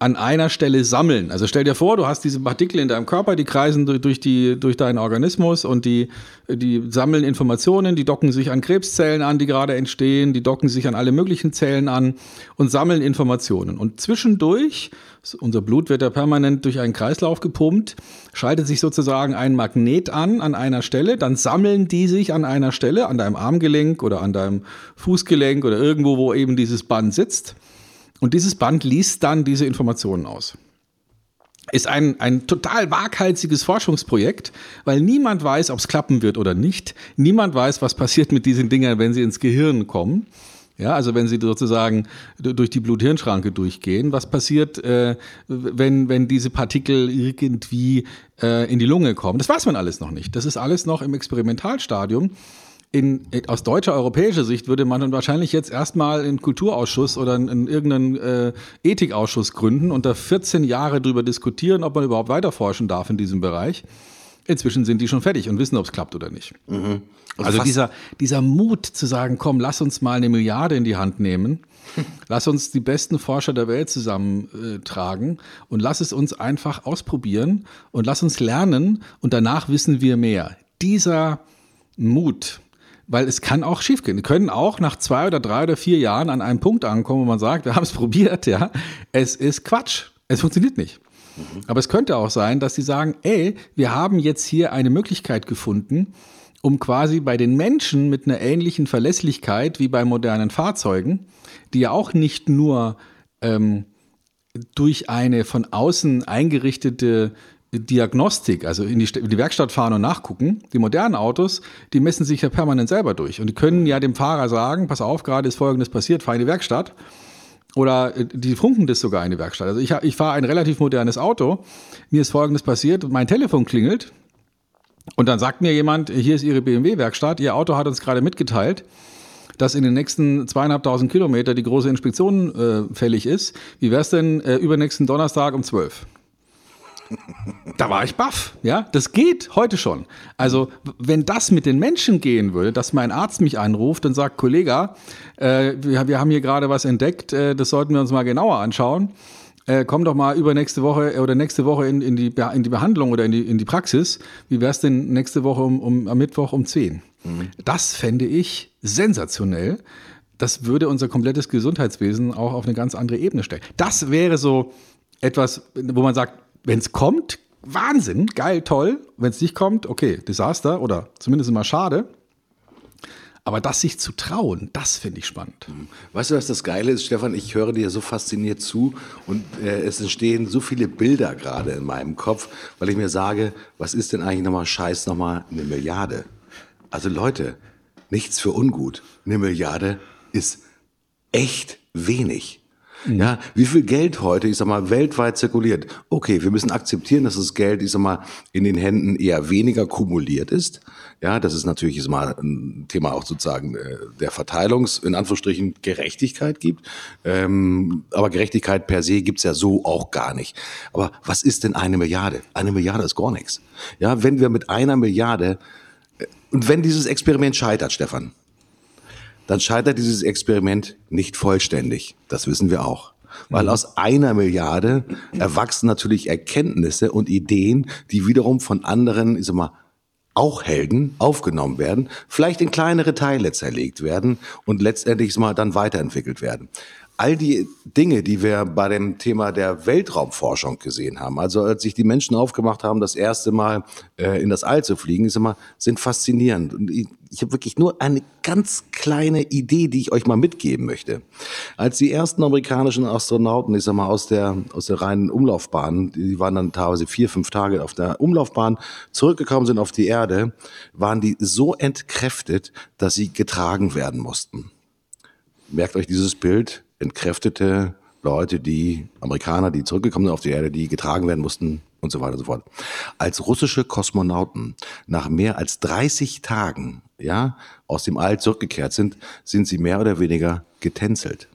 an einer Stelle sammeln. Also stell dir vor, du hast diese Partikel in deinem Körper, die kreisen durch, durch, die, durch deinen Organismus und die, die sammeln Informationen, die docken sich an Krebszellen an, die gerade entstehen, die docken sich an alle möglichen Zellen an und sammeln Informationen. Und zwischendurch, unser Blut wird ja permanent durch einen Kreislauf gepumpt, schaltet sich sozusagen ein Magnet an an einer Stelle, dann sammeln die sich an einer Stelle, an deinem Armgelenk oder an deinem Fußgelenk oder irgendwo, wo eben dieses Band sitzt. Und dieses Band liest dann diese Informationen aus. Ist ein, ein total waghalsiges Forschungsprojekt, weil niemand weiß, ob es klappen wird oder nicht. Niemand weiß, was passiert mit diesen Dingern, wenn sie ins Gehirn kommen. Ja, also wenn sie sozusagen durch die Blut-Hirn-Schranke durchgehen, was passiert, äh, wenn, wenn diese Partikel irgendwie äh, in die Lunge kommen? Das weiß man alles noch nicht. Das ist alles noch im Experimentalstadium. In, aus deutscher, europäischer Sicht würde man dann wahrscheinlich jetzt erstmal einen Kulturausschuss oder einen, irgendeinen äh, Ethikausschuss gründen und da 14 Jahre drüber diskutieren, ob man überhaupt weiterforschen darf in diesem Bereich. Inzwischen sind die schon fertig und wissen, ob es klappt oder nicht. Mhm. Also, also dieser, dieser Mut zu sagen, komm, lass uns mal eine Milliarde in die Hand nehmen, lass uns die besten Forscher der Welt zusammentragen äh, und lass es uns einfach ausprobieren und lass uns lernen und danach wissen wir mehr. Dieser Mut, weil es kann auch schiefgehen. Wir können auch nach zwei oder drei oder vier Jahren an einem Punkt ankommen, wo man sagt, wir haben es probiert, ja, es ist Quatsch, es funktioniert nicht. Mhm. Aber es könnte auch sein, dass sie sagen, ey, wir haben jetzt hier eine Möglichkeit gefunden, um quasi bei den Menschen mit einer ähnlichen Verlässlichkeit wie bei modernen Fahrzeugen, die ja auch nicht nur ähm, durch eine von außen eingerichtete Diagnostik, also in die, in die, Werkstatt fahren und nachgucken. Die modernen Autos, die messen sich ja permanent selber durch. Und die können ja dem Fahrer sagen, pass auf, gerade ist Folgendes passiert, fahr in die Werkstatt. Oder äh, die funken das sogar in die Werkstatt. Also ich, ich fahre ein relativ modernes Auto, mir ist Folgendes passiert, mein Telefon klingelt und dann sagt mir jemand, hier ist Ihre BMW-Werkstatt, Ihr Auto hat uns gerade mitgeteilt, dass in den nächsten zweieinhalbtausend Kilometer die große Inspektion äh, fällig ist. Wie wäre es denn äh, übernächsten Donnerstag um zwölf? Da war ich baff. Ja, das geht heute schon. Also, wenn das mit den Menschen gehen würde, dass mein Arzt mich anruft und sagt, Kollege, äh, wir, wir, haben hier gerade was entdeckt, äh, das sollten wir uns mal genauer anschauen. Äh, komm doch mal übernächste Woche äh, oder nächste Woche in, in, die, in die Behandlung oder in die, in die Praxis. Wie wäre es denn nächste Woche um, um, am Mittwoch um 10? Mhm. Das fände ich sensationell. Das würde unser komplettes Gesundheitswesen auch auf eine ganz andere Ebene stellen. Das wäre so etwas, wo man sagt, wenn es kommt, Wahnsinn, geil, toll. Wenn es nicht kommt, okay, Desaster oder zumindest immer schade. Aber das sich zu trauen, das finde ich spannend. Mhm. Weißt du, was das Geile ist, Stefan? Ich höre dir so fasziniert zu und äh, es entstehen so viele Bilder gerade in meinem Kopf, weil ich mir sage, was ist denn eigentlich nochmal Scheiß nochmal eine Milliarde? Also Leute, nichts für ungut. Eine Milliarde ist echt wenig. Ja, wie viel Geld heute, ich sag mal, weltweit zirkuliert? Okay, wir müssen akzeptieren, dass das Geld, ich sag mal, in den Händen eher weniger kumuliert ist. Ja, das ist natürlich ist mal ein Thema auch sozusagen äh, der Verteilungs, in Anführungsstrichen, Gerechtigkeit gibt. Ähm, aber Gerechtigkeit per se gibt's ja so auch gar nicht. Aber was ist denn eine Milliarde? Eine Milliarde ist gar nichts. Ja, wenn wir mit einer Milliarde, äh, und wenn dieses Experiment scheitert, Stefan, dann scheitert dieses Experiment nicht vollständig. Das wissen wir auch. Weil mhm. aus einer Milliarde erwachsen natürlich Erkenntnisse und Ideen, die wiederum von anderen, ich sag mal, auch Helden aufgenommen werden, vielleicht in kleinere Teile zerlegt werden und letztendlich mal dann weiterentwickelt werden all die Dinge, die wir bei dem Thema der Weltraumforschung gesehen haben, also als sich die Menschen aufgemacht haben, das erste Mal äh, in das All zu fliegen, ist immer, sind faszinierend. Und ich, ich habe wirklich nur eine ganz kleine Idee, die ich euch mal mitgeben möchte. Als die ersten amerikanischen Astronauten, ich sag mal, aus der, aus der reinen Umlaufbahn, die waren dann teilweise vier, fünf Tage auf der Umlaufbahn, zurückgekommen sind auf die Erde, waren die so entkräftet, dass sie getragen werden mussten. Merkt euch dieses Bild, entkräftete Leute, die Amerikaner, die zurückgekommen sind auf die Erde, die getragen werden mussten und so weiter und so fort. Als russische Kosmonauten nach mehr als 30 Tagen, ja, aus dem All zurückgekehrt sind, sind sie mehr oder weniger getänzelt.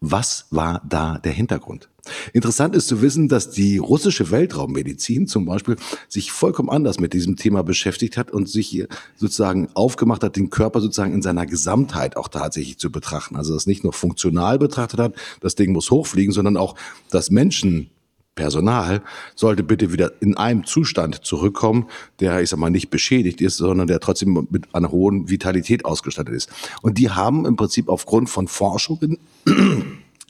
Was war da der Hintergrund? Interessant ist zu wissen, dass die russische Weltraummedizin zum Beispiel sich vollkommen anders mit diesem Thema beschäftigt hat und sich sozusagen aufgemacht hat, den Körper sozusagen in seiner Gesamtheit auch tatsächlich zu betrachten. Also das nicht nur funktional betrachtet hat, das Ding muss hochfliegen, sondern auch das Menschen Personal sollte bitte wieder in einem Zustand zurückkommen, der, ich sag mal, nicht beschädigt ist, sondern der trotzdem mit einer hohen Vitalität ausgestattet ist. Und die haben im Prinzip aufgrund von Forschungen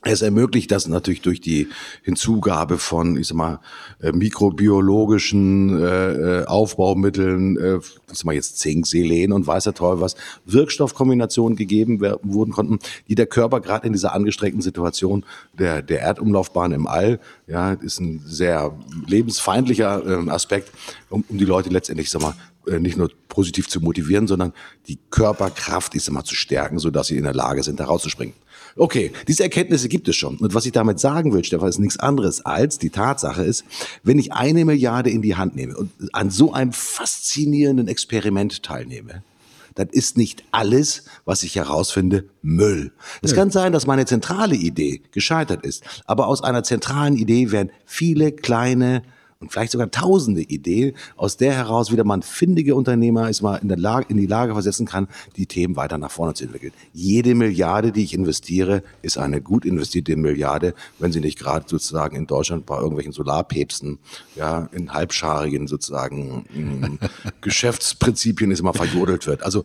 es ermöglicht das natürlich durch die Hinzugabe von, ich sag mal, äh, mikrobiologischen äh, äh, Aufbaumitteln, äh, ich sag mal jetzt Zink, Selen und weiß der Teufel was, Wirkstoffkombinationen gegeben wurden konnten, die der Körper gerade in dieser angestrengten Situation der, der Erdumlaufbahn im All, ja, ist ein sehr lebensfeindlicher äh, Aspekt, um, um die Leute letztendlich, ich sag mal, äh, nicht nur positiv zu motivieren, sondern die Körperkraft, ich sag mal, zu stärken, sodass sie in der Lage sind, da rauszuspringen. Okay, diese Erkenntnisse gibt es schon. Und was ich damit sagen will, Stefan, ist nichts anderes als die Tatsache ist, wenn ich eine Milliarde in die Hand nehme und an so einem faszinierenden Experiment teilnehme, dann ist nicht alles, was ich herausfinde, Müll. Es kann sein, dass meine zentrale Idee gescheitert ist, aber aus einer zentralen Idee werden viele kleine und vielleicht sogar tausende Ideen, aus der heraus wieder man findige Unternehmer ist mal in, der Lage, in die Lage versetzen kann, die Themen weiter nach vorne zu entwickeln. Jede Milliarde, die ich investiere, ist eine gut investierte Milliarde, wenn sie nicht gerade sozusagen in Deutschland bei irgendwelchen Solarpäpsten, ja, in halbscharigen sozusagen mm, Geschäftsprinzipien ist immer verjodelt wird. Also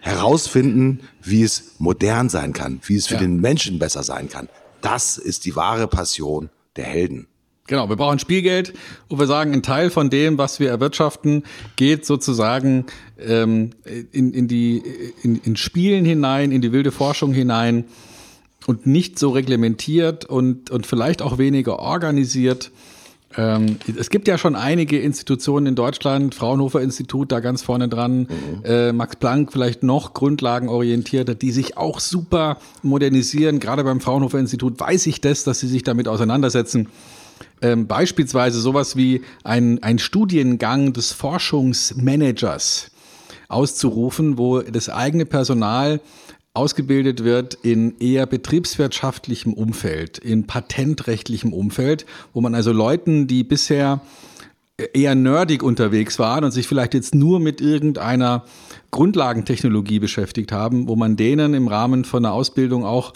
herausfinden, wie es modern sein kann, wie es für Ja. den Menschen besser sein kann. Das ist die wahre Passion der Helden. Genau, wir brauchen Spielgeld und wir sagen, ein Teil von dem, was wir erwirtschaften, geht sozusagen ähm, in, in die in, in Spielen hinein, in die wilde Forschung hinein und nicht so reglementiert und, und vielleicht auch weniger organisiert. Ähm, es gibt ja schon einige Institutionen in Deutschland, Fraunhofer Institut da ganz vorne dran, äh, Max Planck vielleicht noch grundlagenorientierter, die sich auch super modernisieren. Gerade beim Fraunhofer Institut weiß ich das, dass sie sich damit auseinandersetzen. Ähm, beispielsweise sowas wie ein, ein Studiengang des Forschungsmanagers auszurufen, wo das eigene Personal ausgebildet wird in eher betriebswirtschaftlichem Umfeld, in patentrechtlichem Umfeld, wo man also Leuten, die bisher eher nerdig unterwegs waren und sich vielleicht jetzt nur mit irgendeiner Grundlagentechnologie beschäftigt haben, wo man denen im Rahmen von einer Ausbildung auch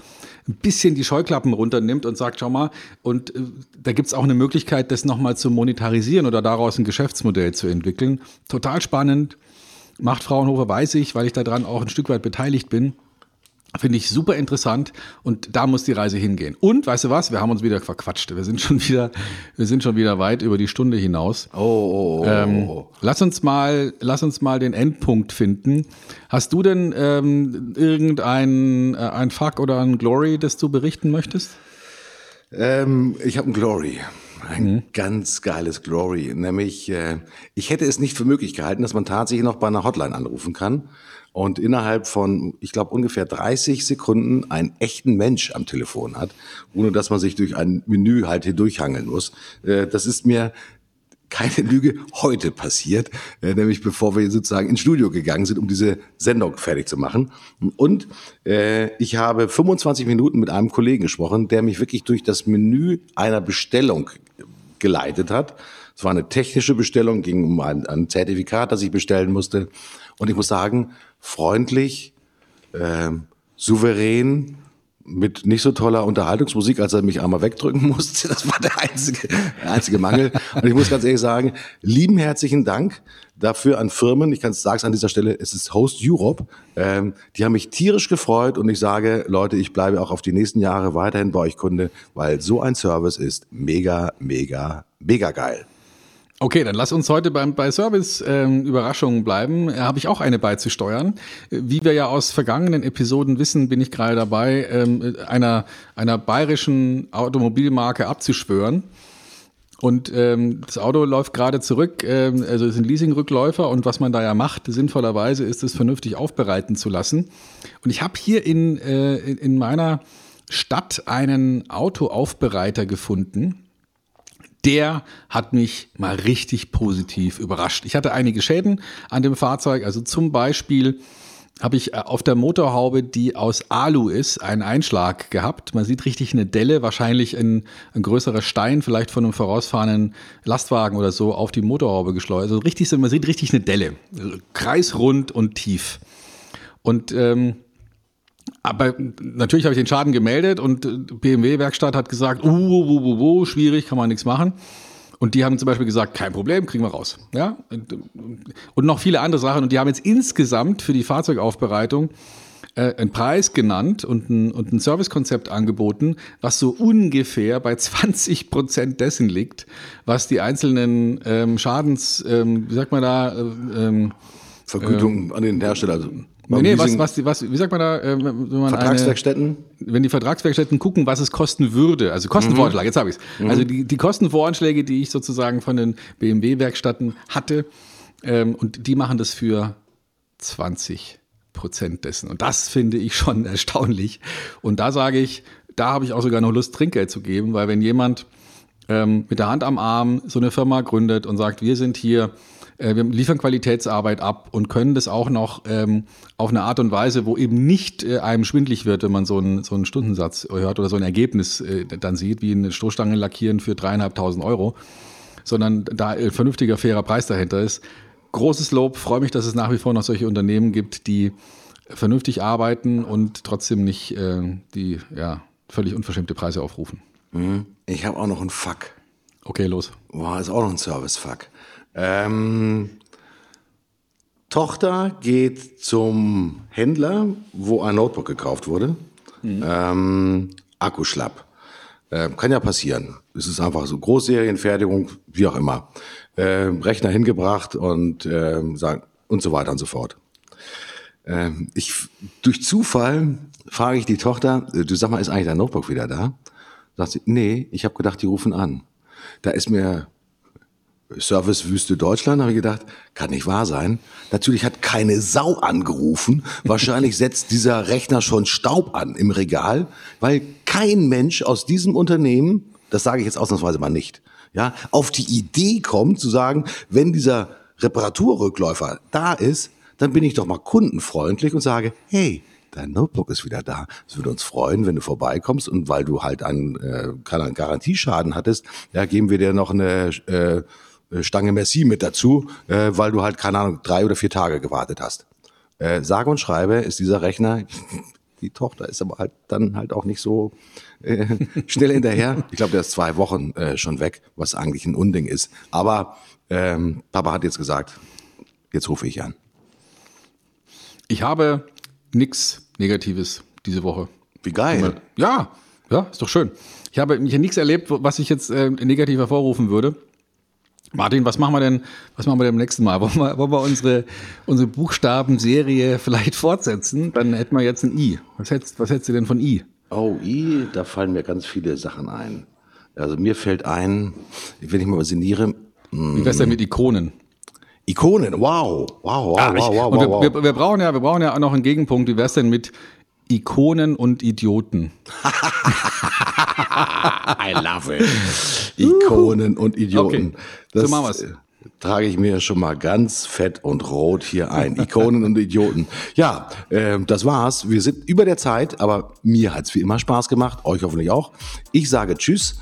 ein bisschen die Scheuklappen runternimmt und sagt, schau mal, und äh, da gibt's auch eine Möglichkeit, das nochmal zu monetarisieren oder daraus ein Geschäftsmodell zu entwickeln. Total spannend. Macht Fraunhofer, weiß ich, weil ich daran auch ein Stück weit beteiligt bin. Finde ich super interessant und da muss die Reise hingehen. Und weißt du was? Wir haben uns wieder verquatscht. Wir sind schon wieder, wir sind schon wieder weit über die Stunde hinaus. Oh, oh, oh. Ähm, lass uns mal, lass uns mal den Endpunkt finden. Hast du denn ähm, irgendein äh, ein Fuck oder ein Glory, das du berichten möchtest? Ähm, ich habe ein Glory. Ein ganz geiles Glory. Nämlich, äh, ich hätte es nicht für möglich gehalten, dass man tatsächlich noch bei einer Hotline anrufen kann und innerhalb von, ich glaube, ungefähr 30 Sekunden einen echten Mensch am Telefon hat, ohne dass man sich durch ein Menü halt hier durchhangeln muss. Äh, das ist mir keine Lüge heute passiert, äh, nämlich bevor wir sozusagen ins Studio gegangen sind, um diese Sendung fertig zu machen. Und äh, ich habe 25 Minuten mit einem Kollegen gesprochen, der mich wirklich durch das Menü einer Bestellung geleitet hat. Es war eine technische Bestellung, ging um ein, ein Zertifikat, das ich bestellen musste. Und ich muss sagen, freundlich, ähm, souverän, mit nicht so toller Unterhaltungsmusik, als er mich einmal wegdrücken musste. Das war der einzige, der einzige Mangel. Und ich muss ganz ehrlich sagen, lieben herzlichen Dank dafür an Firmen. Ich kann es an dieser Stelle, es ist Host Europe. Ähm, die haben mich tierisch gefreut und ich sage, Leute, ich bleibe auch auf die nächsten Jahre weiterhin bei euch Kunde, weil so ein Service ist mega, mega, mega geil. Okay, dann lass uns heute beim, bei Service-Überraschungen bleiben. Da habe ich auch eine beizusteuern. Äh, Wie wir ja aus vergangenen Episoden wissen, bin ich gerade dabei, ähm, einer, einer bayerischen Automobilmarke abzuschwören. Und ähm, das Auto läuft gerade zurück, ähm, also es sind Leasingrückläufer und was man da ja macht, sinnvollerweise ist es vernünftig aufbereiten zu lassen. Und ich habe hier in, äh, in meiner Stadt einen Autoaufbereiter gefunden, der hat mich mal richtig positiv überrascht. Ich hatte einige Schäden an dem Fahrzeug, also zum Beispiel habe ich äh, auf der Motorhaube, die aus Alu ist, einen Einschlag gehabt. Man sieht richtig eine Delle, wahrscheinlich ein, ein größerer Stein, vielleicht von einem vorausfahrenden Lastwagen oder so, auf die Motorhaube geschleudert. Also richtig, man sieht richtig eine Delle, kreisrund und tief. Und ähm, aber natürlich habe ich den Schaden gemeldet und äh, BMW-Werkstatt hat gesagt, uh, uh, uh, uh, uh, schwierig, kann man nichts machen. Und die haben zum Beispiel gesagt, kein Problem, kriegen wir raus. Ja? Und, noch viele andere Sachen. Und die haben jetzt insgesamt für die Fahrzeugaufbereitung äh, einen Preis genannt und ein, und ein Servicekonzept angeboten, was so ungefähr bei 20 Prozent dessen liegt, was die einzelnen ähm, Schadens, ähm, wie sagt man da, äh, ähm, Vergütung an den Hersteller. Nee, nee, was, was, was, wie sagt man da, äh, wenn man eine, Vertragswerkstätten? wenn die Vertragswerkstätten gucken, was es kosten würde, also Kostenvoranschlag, jetzt habe ich es. Also die, die Kostenvoranschläge, die ich sozusagen von den BMW-Werkstätten hatte, ähm, und die machen das für 20 Prozent dessen. Und das finde ich schon erstaunlich. Und da sage ich, da habe ich auch sogar noch Lust, Trinkgeld zu geben, weil wenn jemand ähm, mit der Hand am Arm so eine Firma gründet und sagt, wir sind hier wir liefern Qualitätsarbeit ab und können das auch noch ähm, auf eine Art und Weise, wo eben nicht äh, einem schwindlig wird, wenn man so einen, so einen Stundensatz hört oder so ein Ergebnis äh, dann sieht, wie eine Stoßstange lackieren für dreieinhalbtausend Euro, sondern da ein vernünftiger, fairer Preis dahinter ist. Großes Lob, freue mich, dass es nach wie vor noch solche Unternehmen gibt, die vernünftig arbeiten und trotzdem nicht äh, die ja, völlig unverschämte Preise aufrufen. Mhm. Ich habe auch noch einen Fuck. Okay, los. Boah, ist auch noch ein Service-Fuck. Ähm, Tochter geht zum Händler, wo ein Notebook gekauft wurde. Mhm. Ähm, Akku schlapp. Äh, kann ja passieren. Es ist einfach so Großserienfertigung, wie auch immer. Äh, Rechner hingebracht und, äh, sagen, und so weiter und so fort. Ähm, ich, durch Zufall frage ich die Tochter, äh, du sag mal, ist eigentlich dein Notebook wieder da? Sagt sie, nee, ich habe gedacht, die rufen an. Da ist mir Servicewüste Deutschland, habe ich gedacht, kann nicht wahr sein. Natürlich hat keine Sau angerufen. Wahrscheinlich setzt dieser Rechner schon Staub an im Regal, weil kein Mensch aus diesem Unternehmen, das sage ich jetzt ausnahmsweise mal nicht, ja, auf die Idee kommt zu sagen, wenn dieser Reparaturrückläufer da ist, dann bin ich doch mal kundenfreundlich und sage, hey, dein Notebook ist wieder da. Es würde uns freuen, wenn du vorbeikommst und weil du halt einen, äh, einen Garantieschaden hattest, ja, geben wir dir noch eine äh, Stange Merci mit dazu, äh, weil du halt, keine Ahnung, drei oder vier Tage gewartet hast. Äh, sage und schreibe ist dieser Rechner, die Tochter ist aber halt dann halt auch nicht so äh, schnell hinterher. Ich glaube, der ist zwei Wochen äh, schon weg, was eigentlich ein Unding ist. Aber ähm, Papa hat jetzt gesagt, jetzt rufe ich an. Ich habe nichts Negatives diese Woche. Wie geil. Ja, ja, ist doch schön. Ich habe mich nichts erlebt, was ich jetzt äh, negativ hervorrufen würde. Martin, was machen wir denn, was machen wir denn beim nächsten Mal? Wollen wir, wollen wir unsere, unsere Buchstabenserie vielleicht fortsetzen? Dann hätten wir jetzt ein I. Was hättest, was hättest du denn von I? Oh, I, da fallen mir ganz viele Sachen ein. Also mir fällt ein, wenn ich mal sinniere. Wie wär's denn mit Ikonen? Ikonen, wow, wow, wow, Ah, wow, wow, und wir, wow. Wir, wir, brauchen ja, wir brauchen ja auch noch einen Gegenpunkt. Wie wär's denn mit Ikonen und Idioten? I love it. Ikonen und Idioten. Okay, Das so machen wir's. äh, trage ich mir schon mal ganz fett und rot hier ein. Ikonen und Idioten. Ja, äh, das war's. Wir sind über der Zeit, aber mir hat's wie immer Spaß gemacht. Euch hoffentlich auch. Ich sage Tschüss.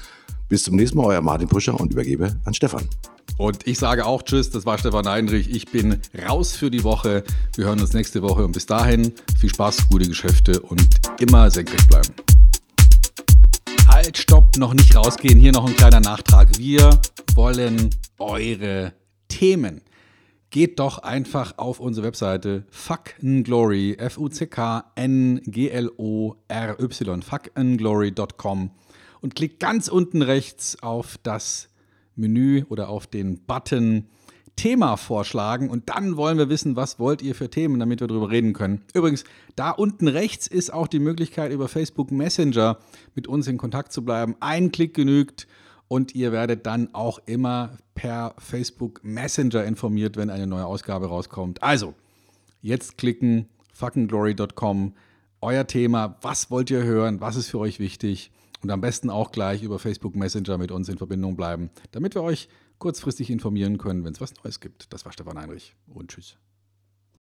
Bis zum nächsten Mal, euer Martin Puscher und übergebe an Stefan. Und ich sage auch Tschüss, das war Stefan Heinrich. Ich bin raus für die Woche. Wir hören uns nächste Woche und bis dahin viel Spaß, gute Geschäfte und immer senkrecht bleiben. Halt, stopp, noch nicht rausgehen. Hier noch ein kleiner Nachtrag. Wir wollen eure Themen. Geht doch einfach auf unsere Webseite fucknglory, F-U-C-K-N-G-L-O-R-Y, fucknglory.com und klickt ganz unten rechts auf das Menü oder auf den Button Thema vorschlagen und dann wollen wir wissen, was wollt ihr für Themen, damit wir darüber reden können. Übrigens, da unten rechts ist auch die Möglichkeit, über Facebook Messenger mit uns in Kontakt zu bleiben. Ein Klick genügt und ihr werdet dann auch immer per Facebook Messenger informiert, wenn eine neue Ausgabe rauskommt. Also, jetzt klicken, fuckingglory.com, euer Thema, was wollt ihr hören, was ist für euch wichtig und am besten auch gleich über Facebook Messenger mit uns in Verbindung bleiben, damit wir euch kurzfristig informieren können, wenn es was Neues gibt. Das war Stefan Heinrich und tschüss.